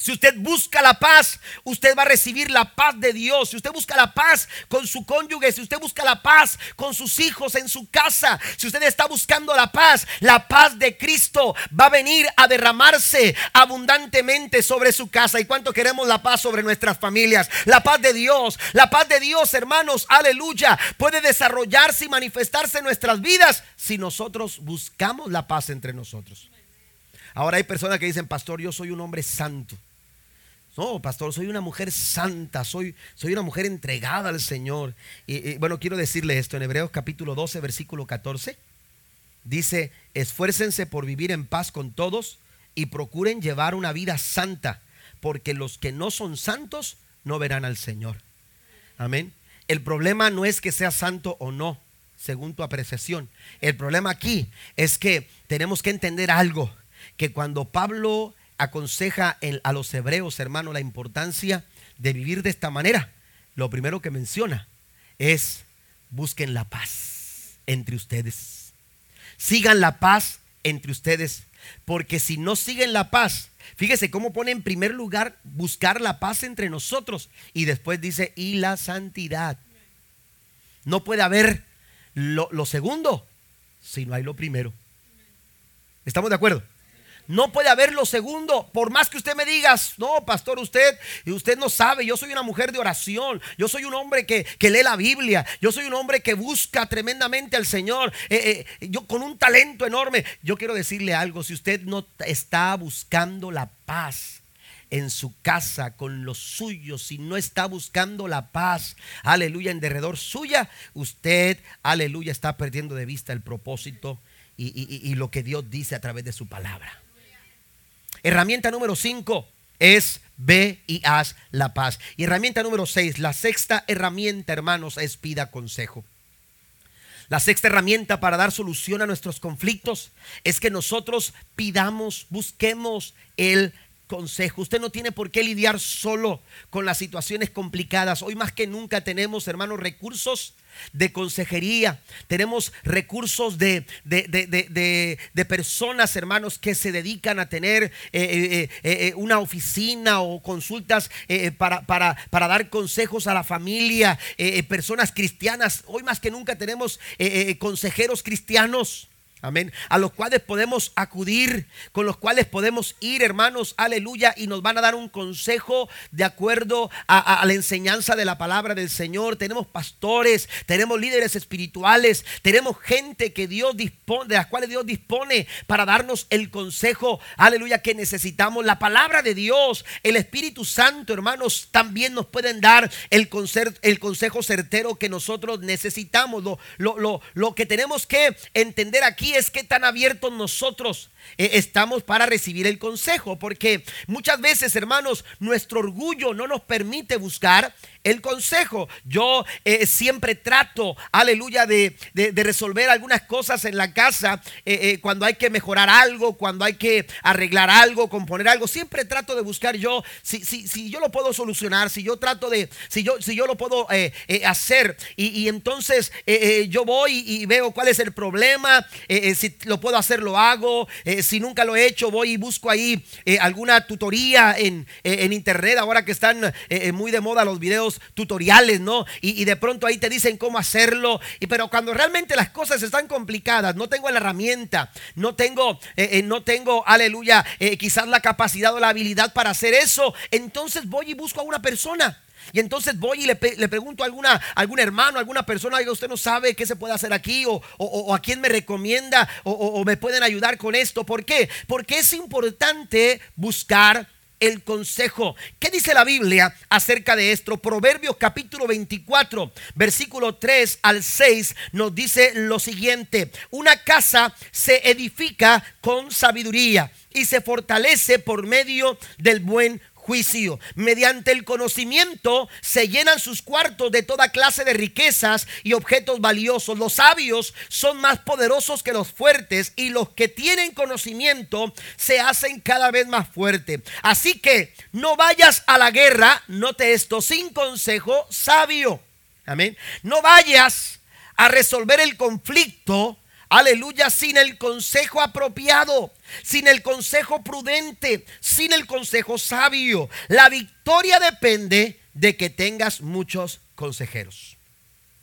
Si usted busca la paz, usted va a recibir la paz de Dios. Si usted busca la paz con su cónyuge, si usted busca la paz con sus hijos en su casa, si usted está buscando la paz, la paz de Cristo va a venir a derramarse abundantemente sobre su casa. ¿Y cuánto queremos la paz sobre nuestras familias? La paz de Dios, la paz de Dios, hermanos, aleluya, puede desarrollarse y manifestarse en nuestras vidas si nosotros buscamos la paz entre nosotros. Ahora hay personas que dicen, pastor, yo soy un hombre santo. No, pastor, soy una mujer santa, soy, soy una mujer entregada al Señor. Y, bueno, quiero decirle esto en Hebreos capítulo 12, versículo 14. Dice, esfuércense por vivir en paz con todos y procuren llevar una vida santa, porque los que no son santos no verán al Señor. Amén. El problema no es que sea santo o no, según tu apreciación. El problema aquí es que tenemos que entender algo, que cuando Pablo aconseja a los hebreos, hermano, la importancia de vivir de esta manera, lo primero que menciona es busquen la paz entre ustedes. Sigan la paz entre ustedes, porque si no siguen la paz, fíjese cómo pone en primer lugar buscar la paz entre nosotros y después dice y la santidad. No puede haber lo, segundo si no hay lo primero. ¿Estamos de acuerdo? No puede haber lo segundo. Por más que usted me diga, no, pastor, usted, usted no sabe, yo soy una mujer de oración, yo soy un hombre que, lee la Biblia, yo soy un hombre que busca tremendamente al Señor, eh, eh, yo con un talento enorme. Yo quiero decirle algo, si usted no está buscando la paz, en su casa con los suyos, si no está buscando la paz, aleluya, en derredor suya, usted, aleluya, está perdiendo de vista el propósito y lo que Dios dice a través de su palabra. Herramienta número 5 es ve y haz la paz. Y herramienta número 6, la sexta herramienta, hermanos, es pida consejo. La sexta herramienta para dar solución a nuestros conflictos es que nosotros pidamos, busquemos el consejo. Usted no tiene por qué lidiar solo con las situaciones complicadas. Hoy más que nunca tenemos, hermanos, recursos de consejería, tenemos recursos de, de, personas, hermanos, que se dedican a tener eh, eh, eh, una oficina o consultas para, para, para, dar consejos a la familia, personas cristianas. Hoy más que nunca tenemos consejeros cristianos. Amén. A los cuales podemos acudir, con los cuales podemos ir, hermanos, aleluya, y nos van a dar un consejo de acuerdo a, la enseñanza de la palabra del Señor. Tenemos pastores, tenemos líderes espirituales, tenemos gente que Dios dispone, de las cuales Dios dispone para darnos el consejo, aleluya, que necesitamos. La palabra de Dios, el Espíritu Santo, hermanos, también nos pueden dar el, consejo, certero que nosotros necesitamos. Lo que tenemos que entender aquí es que tan abiertos nosotros eh, estamos para recibir el consejo, porque muchas veces, hermanos, nuestro orgullo no nos permite buscar el consejo. Yo eh, siempre trato, aleluya, de, resolver algunas cosas en la casa eh, cuando hay que mejorar algo, cuando hay que arreglar algo, componer algo. Siempre trato de buscar yo, si, si, si yo lo puedo solucionar, si yo trato de, si yo, si yo lo puedo hacer. Y, entonces yo voy y, veo cuál es el problema, si lo puedo hacer, lo hago Eh, si nunca lo he hecho, voy y busco ahí eh, alguna tutoría en, en, internet, ahora que están muy de moda los videos tutoriales, ¿no? Y, de pronto ahí te dicen cómo hacerlo. Y, pero cuando realmente las cosas están complicadas, no tengo la herramienta, no tengo, no tengo, aleluya, quizás la capacidad o la habilidad para hacer eso, entonces voy y busco a una persona. Y entonces voy y le, pregunto a alguna, algún hermano, alguna persona, oiga, usted no sabe qué se puede hacer aquí o, a quién me recomienda o, me pueden ayudar con esto. ¿Por qué? Porque es importante buscar el consejo. ¿Qué dice la Biblia acerca de esto? Proverbios capítulo 24, versículo 3 al 6 nos dice lo siguiente. Una casa se edifica con sabiduría y se fortalece por medio del buen juicio. Mediante el conocimiento se llenan sus cuartos de toda clase de riquezas y objetos valiosos. Los sabios son más poderosos que los fuertes y los que tienen conocimiento se hacen cada vez más fuertes. Así que no vayas a la guerra, note esto, sin consejo sabio. Amén. No vayas a resolver el conflicto aleluya, sin el consejo apropiado, sin el consejo prudente, sin el consejo sabio. La victoria depende de que tengas muchos consejeros.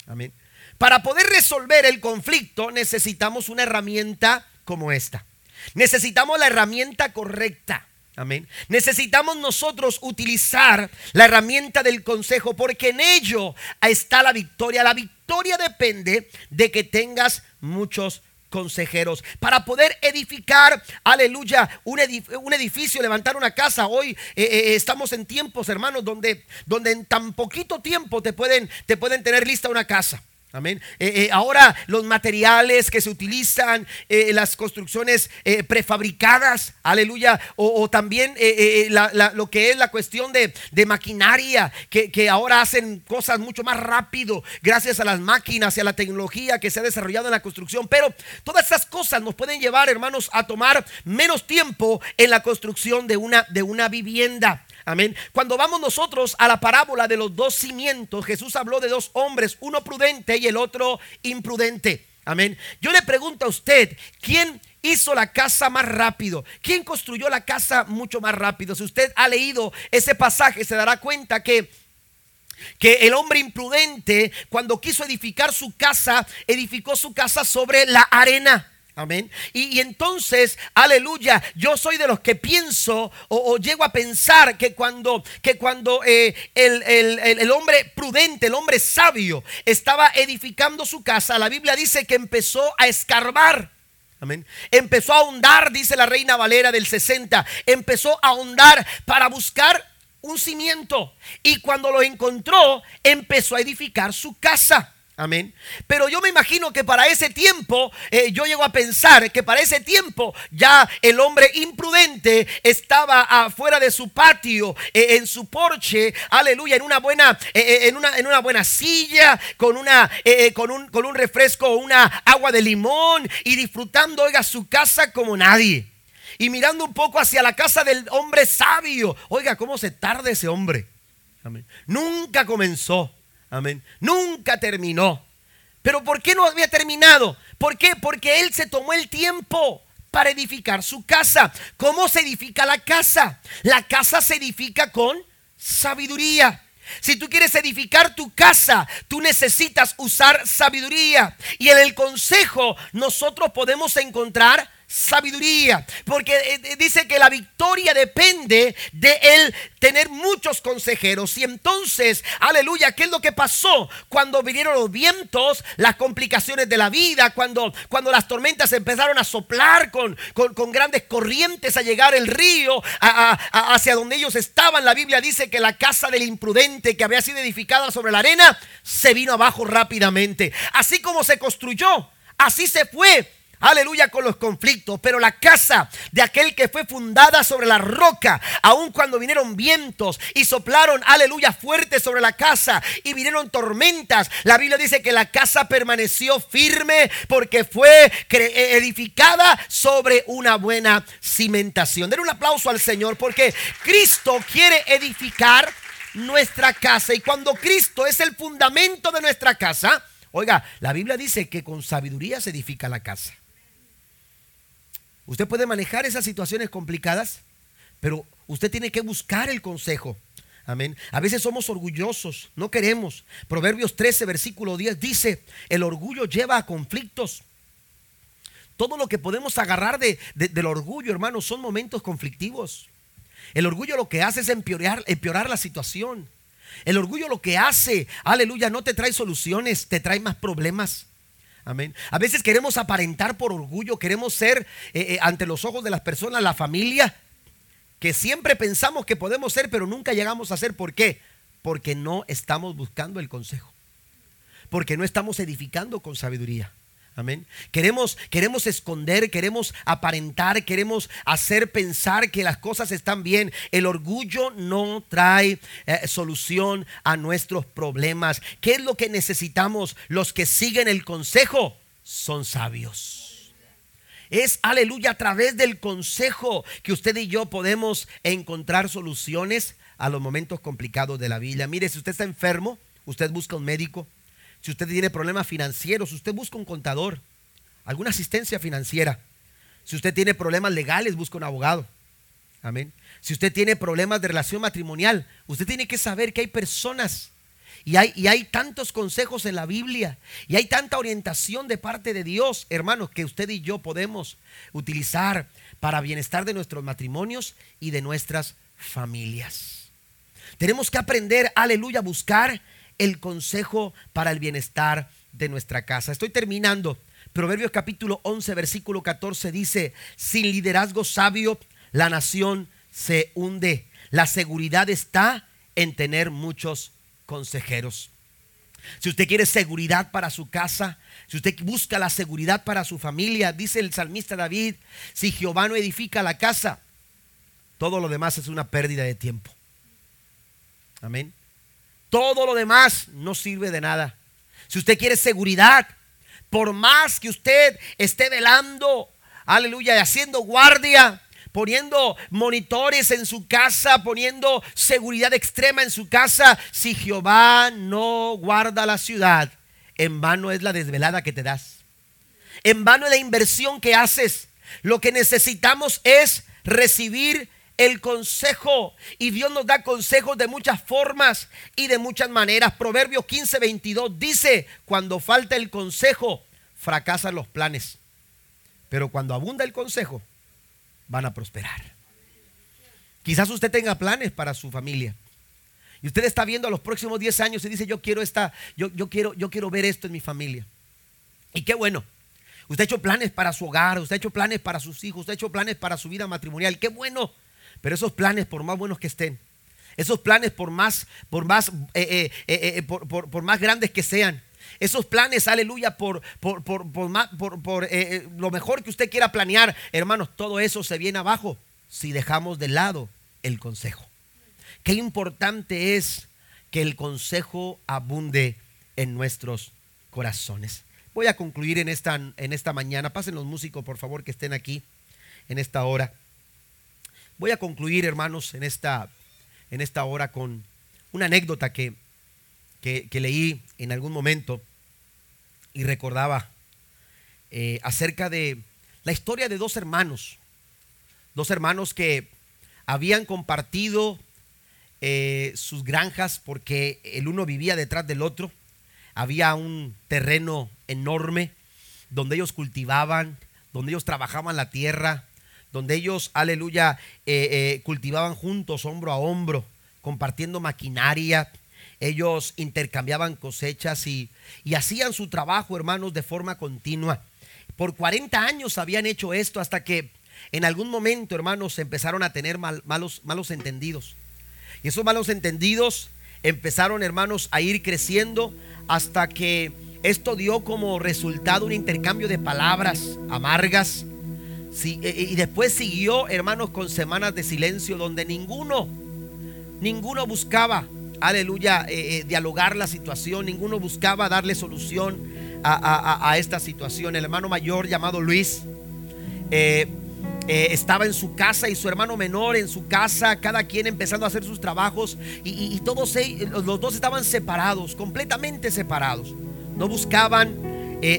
Amén. Para poder resolver el conflicto necesitamos una herramienta como esta. Necesitamos la herramienta correcta. Amén. Necesitamos nosotros utilizar la herramienta del consejo porque en ello está la victoria. La victoria depende de que tengas muchos consejeros. Para poder edificar, aleluya, un, edificio, levantar una casa. Hoy eh, eh, estamos en tiempos, hermanos, donde, donde en tan poquito tiempo te pueden, te pueden tener lista una casa. Amén. Eh, eh, ahora los materiales que se utilizan, eh, las construcciones prefabricadas, aleluya, o, también lo que es la cuestión de, maquinaria, que, ahora hacen cosas mucho más rápido gracias a las máquinas y a la tecnología que se ha desarrollado en la construcción. Pero todas esas cosas nos pueden llevar, hermanos, a tomar menos tiempo en la construcción de una vivienda. Amén. Cuando vamos nosotros a la parábola de los dos cimientos, Jesús habló de dos hombres, uno prudente y el otro imprudente. Amén. Yo le pregunto a usted, ¿quién hizo la casa más rápido? ¿Quién construyó la casa mucho más rápido? Si usted ha leído ese pasaje, se dará cuenta que que el hombre imprudente, cuando quiso edificar su casa, edificó su casa sobre la arena. Amén. Y, entonces, aleluya, yo soy de los que pienso o, llego a pensar que cuando, que cuando eh, el, hombre prudente, el hombre sabio, estaba edificando su casa, la Biblia dice que empezó a escarbar. Amén. Empezó a ahondar, dice la reina Valera del 60, empezó a ahondar para buscar un cimiento. Y cuando lo encontró, empezó a edificar su casa. Amén. Pero yo me imagino que para ese tiempo, eh, yo llego a pensar que para ese tiempo ya el hombre imprudente estaba afuera de su patio, eh, en su porche, aleluya, en una buena, eh, en, una, en una buena silla, con, una, con, un, con un refresco o una agua de limón y disfrutando, oiga, su casa como nadie. Y mirando un poco hacia la casa del hombre sabio. Oiga, cómo se tarda ese hombre. Amén. Nunca comenzó. Amén. Nunca terminó. Pero ¿por qué no había terminado? ¿Por qué? Porque él se tomó el tiempo para edificar su casa. ¿Cómo se edifica la casa? La casa se edifica con sabiduría. Si tú quieres edificar tu casa, tú necesitas usar sabiduría. Y en el consejo nosotros podemos encontrar sabiduría. Porque eh, eh, dice que la victoria depende de él tener muchos consejeros. Y entonces, aleluya, ¿qué es lo que pasó cuando vinieron los vientos, las complicaciones de la vida, cuando, cuando las tormentas empezaron a soplar con, con, grandes corrientes a llegar el río hacia donde ellos estaban? La Biblia dice que la casa del imprudente que había sido edificada sobre la arena se vino abajo rápidamente. Así como se construyó, así se fue Aleluya con los conflictos. Pero la casa de aquel que fue fundada sobre la roca, aun cuando vinieron vientos y soplaron, aleluya, fuerte sobre la casa y vinieron tormentas, la Biblia dice que la casa permaneció firme porque fue eh, edificada sobre una buena cimentación. Den un aplauso al Señor porque Cristo quiere edificar nuestra casa y cuando Cristo es el fundamento de nuestra casa, oiga, la Biblia dice que con sabiduría se edifica la casa. Usted puede manejar esas situaciones complicadas, pero usted tiene que buscar el consejo. Amén. A veces somos orgullosos, no queremos. Proverbios 13, versículo 10 dice, el orgullo lleva a conflictos. Todo lo que podemos agarrar de, del orgullo, hermanos, son momentos conflictivos. El orgullo lo que hace es empeorar, empeorar la situación. El orgullo lo que hace, aleluya, no te trae soluciones, te trae más problemas. Amén. A veces queremos aparentar por orgullo, queremos ser eh, eh, ante los ojos de las personas la familia que siempre pensamos que podemos ser, pero nunca llegamos a ser. ¿Por qué? Porque no estamos buscando el consejo. Porque no estamos edificando con sabiduría. Amén. Queremos, queremos esconder, queremos aparentar, queremos hacer pensar que las cosas están bien. El orgullo no trae eh, solución a nuestros problemas. ¿Qué es lo que necesitamos? Los que siguen el consejo son sabios. Es, aleluya, a través del consejo que usted y yo podemos encontrar soluciones a los momentos complicados de la vida. Mire, si usted está enfermo, usted busca un médico. Si usted tiene problemas financieros, usted busca un contador, alguna asistencia financiera. Si usted tiene problemas legales, busca un abogado. Amén. Si usted tiene problemas de relación matrimonial, usted tiene que saber que hay personas y hay, y hay tantos consejos en la Biblia y hay tanta orientación de parte de Dios, hermanos, que usted y yo podemos utilizar para bienestar de nuestros matrimonios y de nuestras familias. Tenemos que aprender, aleluya, a buscar el consejo para el bienestar de nuestra casa. Estoy terminando. Proverbios capítulo 11, versículo 14 dice, sin liderazgo sabio, la nación se hunde. La seguridad está en tener muchos consejeros. Si usted quiere seguridad para su casa, si usted busca la seguridad para su familia, dice el salmista David, si Jehová no edifica la casa, todo lo demás es una pérdida de tiempo. Amén. Todo lo demás no sirve de nada. Si usted quiere seguridad, por más que usted esté velando, aleluya, y haciendo guardia, poniendo monitores en su casa, poniendo seguridad extrema en su casa, si Jehová no guarda la ciudad, en vano es la desvelada que te das. En vano es la inversión que haces. Lo que necesitamos es recibir el consejo. Y Dios nos da consejos de muchas formas y de muchas maneras. Proverbio 15, 22 dice, cuando falta el consejo, fracasan los planes. Pero cuando abunda el consejo, van a prosperar. Quizás usted tenga planes para su familia. Y usted está viendo a los próximos 10 años y dice, yo quiero esta, yo, yo, quiero, yo quiero ver esto en mi familia. Y qué bueno. Usted ha hecho planes para su hogar, usted ha hecho planes para sus hijos, usted ha hecho planes para su vida matrimonial. Qué bueno. Pero esos planes, por más buenos que estén, esos planes, por más, por más, eh, eh, eh, por, más grandes que sean, esos planes, aleluya, por, por, por, por lo mejor que usted quiera planear, hermanos, todo eso se viene abajo si dejamos de lado el consejo. Qué importante es que el consejo abunde en nuestros corazones. Voy a concluir en esta, en esta mañana. Pasen los músicos, por favor, que estén aquí en esta hora. Voy a concluir, hermanos, en esta, en esta hora con una anécdota que, que, leí en algún momento y recordaba eh, acerca de la historia de dos hermanos, dos hermanos que habían compartido eh, sus granjas porque el uno vivía detrás del otro, había un terreno enorme donde ellos cultivaban, donde ellos trabajaban la tierra, donde ellos, aleluya, eh, eh, cultivaban juntos, hombro a hombro, compartiendo maquinaria. Ellos intercambiaban cosechas y, hacían su trabajo, hermanos, de forma continua. Por 40 años habían hecho esto hasta que en algún momento, hermanos, empezaron a tener malos, malos entendidos. Y esos malos entendidos empezaron, hermanos, a ir creciendo hasta que esto dio como resultado un intercambio de palabras amargas, Sí, e, e, y después siguió, hermanos, con semanas de silencio donde ninguno, ninguno buscaba, aleluya, eh, eh, dialogar la situación, ninguno buscaba darle solución a, esta situación. El hermano mayor llamado Luis eh, estaba en su casa y su hermano menor en su casa, cada quien empezando a hacer sus trabajos y, todos los dos estaban separados, completamente separados. No buscaban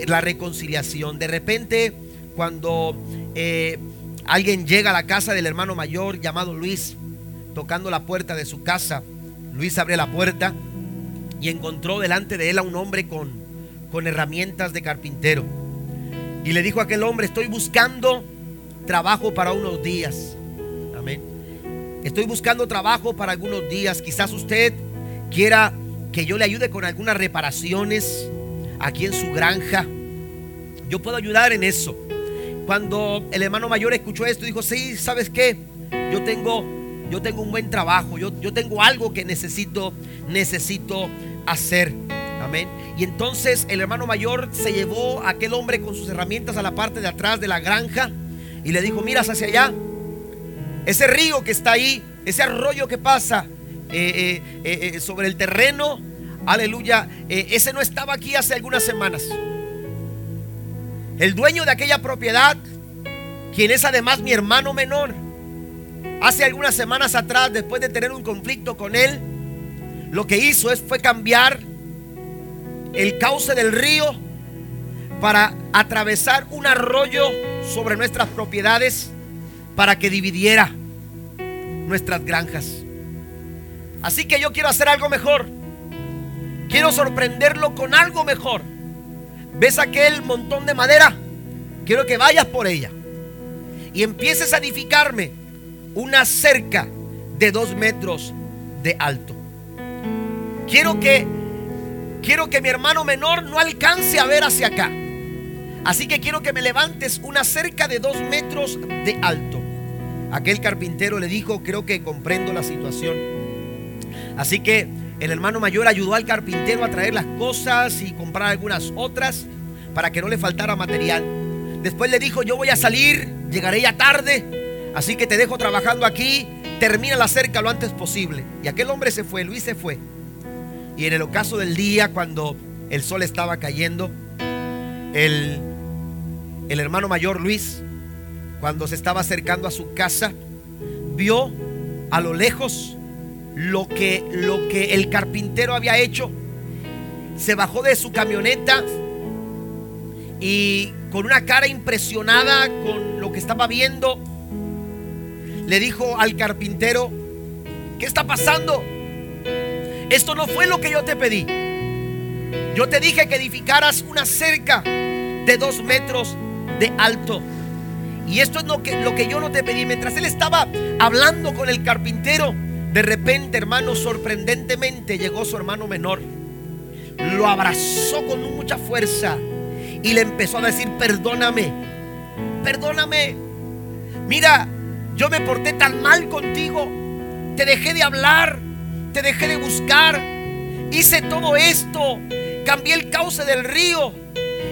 la reconciliación. De repente, cuando eh, alguien llega a la casa del hermano mayor llamado Luis, tocando la puerta de su casa. Luis abre la puerta y encontró delante de él a un hombre con, con herramientas de carpintero. Y le dijo a aquel hombre, estoy buscando trabajo para unos días. Amén. Estoy buscando trabajo para algunos días. Quizás usted quiera que yo le ayude con algunas reparaciones aquí en su granja. Yo puedo ayudar en eso. Cuando el hermano mayor escuchó esto, dijo, sí, ¿sabes qué? Yo tengo, yo tengo un buen trabajo, yo, yo tengo algo que necesito, necesito hacer. Amén. Y entonces el hermano mayor se llevó a aquel hombre con sus herramientas a la parte de atrás de la granja y le dijo, miras hacia allá, ese río que está ahí, ese arroyo que pasa eh, eh, eh, sobre el terreno, aleluya, ese no estaba aquí hace algunas semanas. El dueño de aquella propiedad, quien es además mi hermano menor, hace algunas semanas atrás, después de tener un conflicto con él, lo que hizo es, fue cambiar el cauce del río para atravesar un arroyo sobre nuestras propiedades para que dividiera nuestras granjas. Así que yo quiero hacer algo mejor. Quiero sorprenderlo con algo mejor. ¿Ves aquel montón de madera? Quiero que vayas por ella y empieces a edificarme una cerca de dos metros de alto. Quiero que quiero que mi hermano menor no alcance a ver hacia acá. Así que quiero que me levantes una cerca de dos metros de alto. Aquel carpintero le dijo, creo que comprendo la situación. Así que el hermano mayor ayudó al carpintero a traer las cosas y comprar algunas otras para que no le faltara material. Después le dijo, yo voy a salir, llegaré ya tarde, así que te dejo trabajando aquí, termina la cerca lo antes posible. Y aquel hombre se fue, Luis se fue. Y en el ocaso del día, cuando el sol estaba cayendo, el, el hermano mayor Luis, cuando se estaba acercando a su casa, vio a lo lejos lo que, lo que el carpintero había hecho. Se bajó de su camioneta y con una cara impresionada con lo que estaba viendo, le dijo al carpintero, ¿qué está pasando? Esto no fue lo que yo te pedí. Yo te dije que edificaras una cerca de dos metros de alto. Y esto es lo que, lo que yo no te pedí. Mientras él estaba hablando con el carpintero, de repente, hermano, sorprendentemente llegó su hermano menor. Lo abrazó con mucha fuerza y le empezó a decir, perdóname, perdóname. Mira, yo me porté tan mal contigo. Te dejé de hablar, te dejé de buscar. Hice todo esto. Cambié el cauce del río.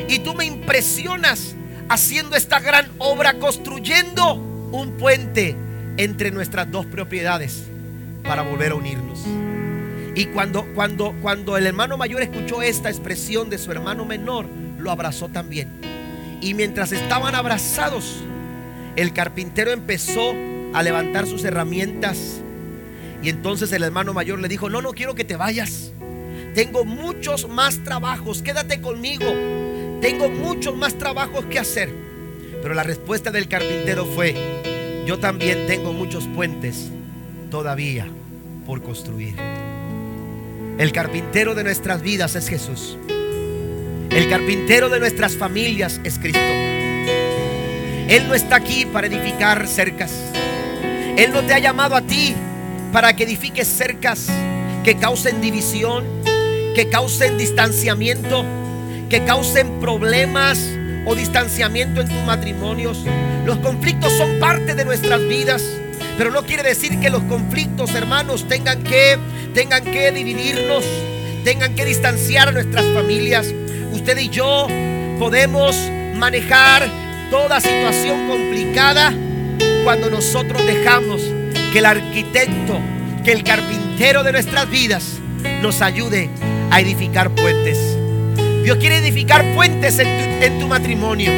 Y tú me impresionas haciendo esta gran obra, construyendo un puente entre nuestras dos propiedades para volver a unirnos. Y cuando, cuando, cuando el hermano mayor escuchó esta expresión de su hermano menor, lo abrazó también. Y mientras estaban abrazados, el carpintero empezó a levantar sus herramientas. Y entonces el hermano mayor le dijo, no, no quiero que te vayas. Tengo muchos más trabajos, quédate conmigo. Tengo muchos más trabajos que hacer. Pero la respuesta del carpintero fue, yo también tengo muchos puentes todavía por construir. El carpintero de nuestras vidas es Jesús. El carpintero de nuestras familias es Cristo. Él no está aquí para edificar cercas. Él no te ha llamado a ti para que edifiques cercas que causen división, que causen distanciamiento, que causen problemas o distanciamiento en tus matrimonios. Los conflictos son parte de nuestras vidas. Pero no quiere decir que los conflictos, hermanos, tengan que, tengan que dividirnos, tengan que distanciar a nuestras familias. Usted y yo podemos manejar toda situación complicada cuando nosotros dejamos que el arquitecto, que el carpintero de nuestras vidas nos ayude a edificar puentes. Dios quiere edificar puentes en tu, en tu, matrimonio.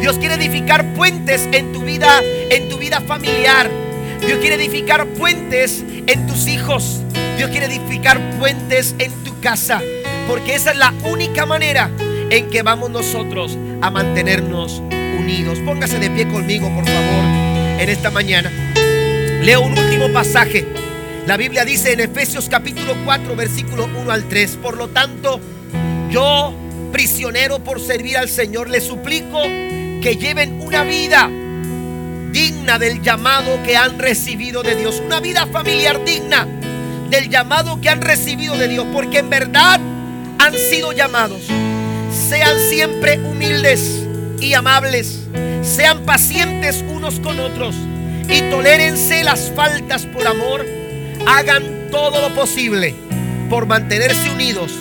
Dios quiere edificar puentes en tu vida, en tu vida familiar. Dios quiere edificar puentes en tus hijos. Dios quiere edificar puentes en tu casa. Porque esa es la única manera en que vamos nosotros a mantenernos unidos. Póngase de pie conmigo, por favor. en esta mañana. Leo un último pasaje. La Biblia dice en Efesios capítulo 4, versículo 1 al 3. Por lo tanto, yo, prisionero por servir al Señor, le suplico que lleven una vida digna del llamado que han recibido de Dios. Una vida familiar digna del llamado que han recibido de Dios. Porque en verdad han sido llamados. Sean siempre humildes y amables. Sean pacientes unos con otros. Y tolérense las faltas por amor. Hagan todo lo posible por mantenerse unidos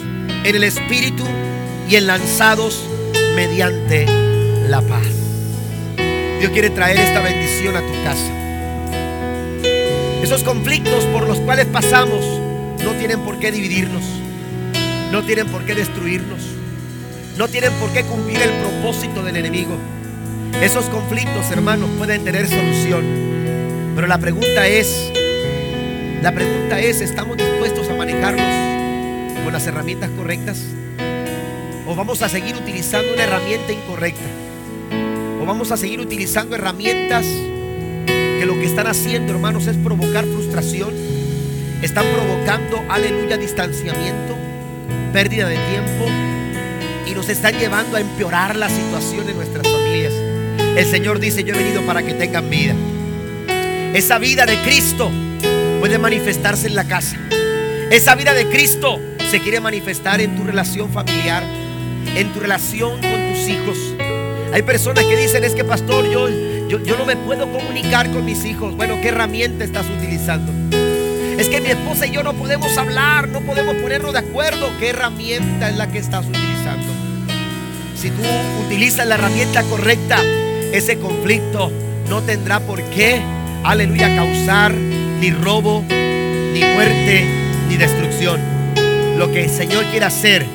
en el Espíritu y enlazados mediante la paz. Dios quiere traer esta bendición a tu casa. Esos conflictos por los cuales pasamos no tienen por qué dividirnos, no tienen por qué destruirnos, no tienen por qué cumplir el propósito del enemigo. Esos conflictos, hermanos, pueden tener solución. Pero la pregunta es, la pregunta es, ¿estamos dispuestos a manejarlos con las herramientas correctas? ¿O vamos a seguir utilizando una herramienta incorrecta? Vamos a seguir utilizando herramientas que lo que están haciendo, hermanos, es provocar frustración. Están provocando, aleluya, distanciamiento, pérdida de tiempo y nos están llevando a empeorar la situación en nuestras familias. El Señor dice, yo he venido para que tengan vida. Esa vida de Cristo puede manifestarse en la casa. Esa vida de Cristo se quiere manifestar en tu relación familiar, en tu relación con tus hijos hay personas que dicen, es que pastor, yo, yo, no me puedo comunicar con mis hijos. Bueno, ¿qué herramienta estás utilizando? Es que mi esposa y yo no podemos hablar, no podemos ponernos de acuerdo. ¿Qué herramienta es la que estás utilizando? Si tú utilizas la herramienta correcta, ese conflicto no tendrá por qué, aleluya, causar ni robo, ni muerte, ni destrucción. Lo que el Señor quiere hacer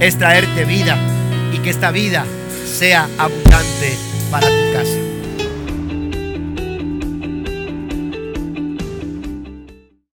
es traerte vida y que esta vida sea abundante para tu casa.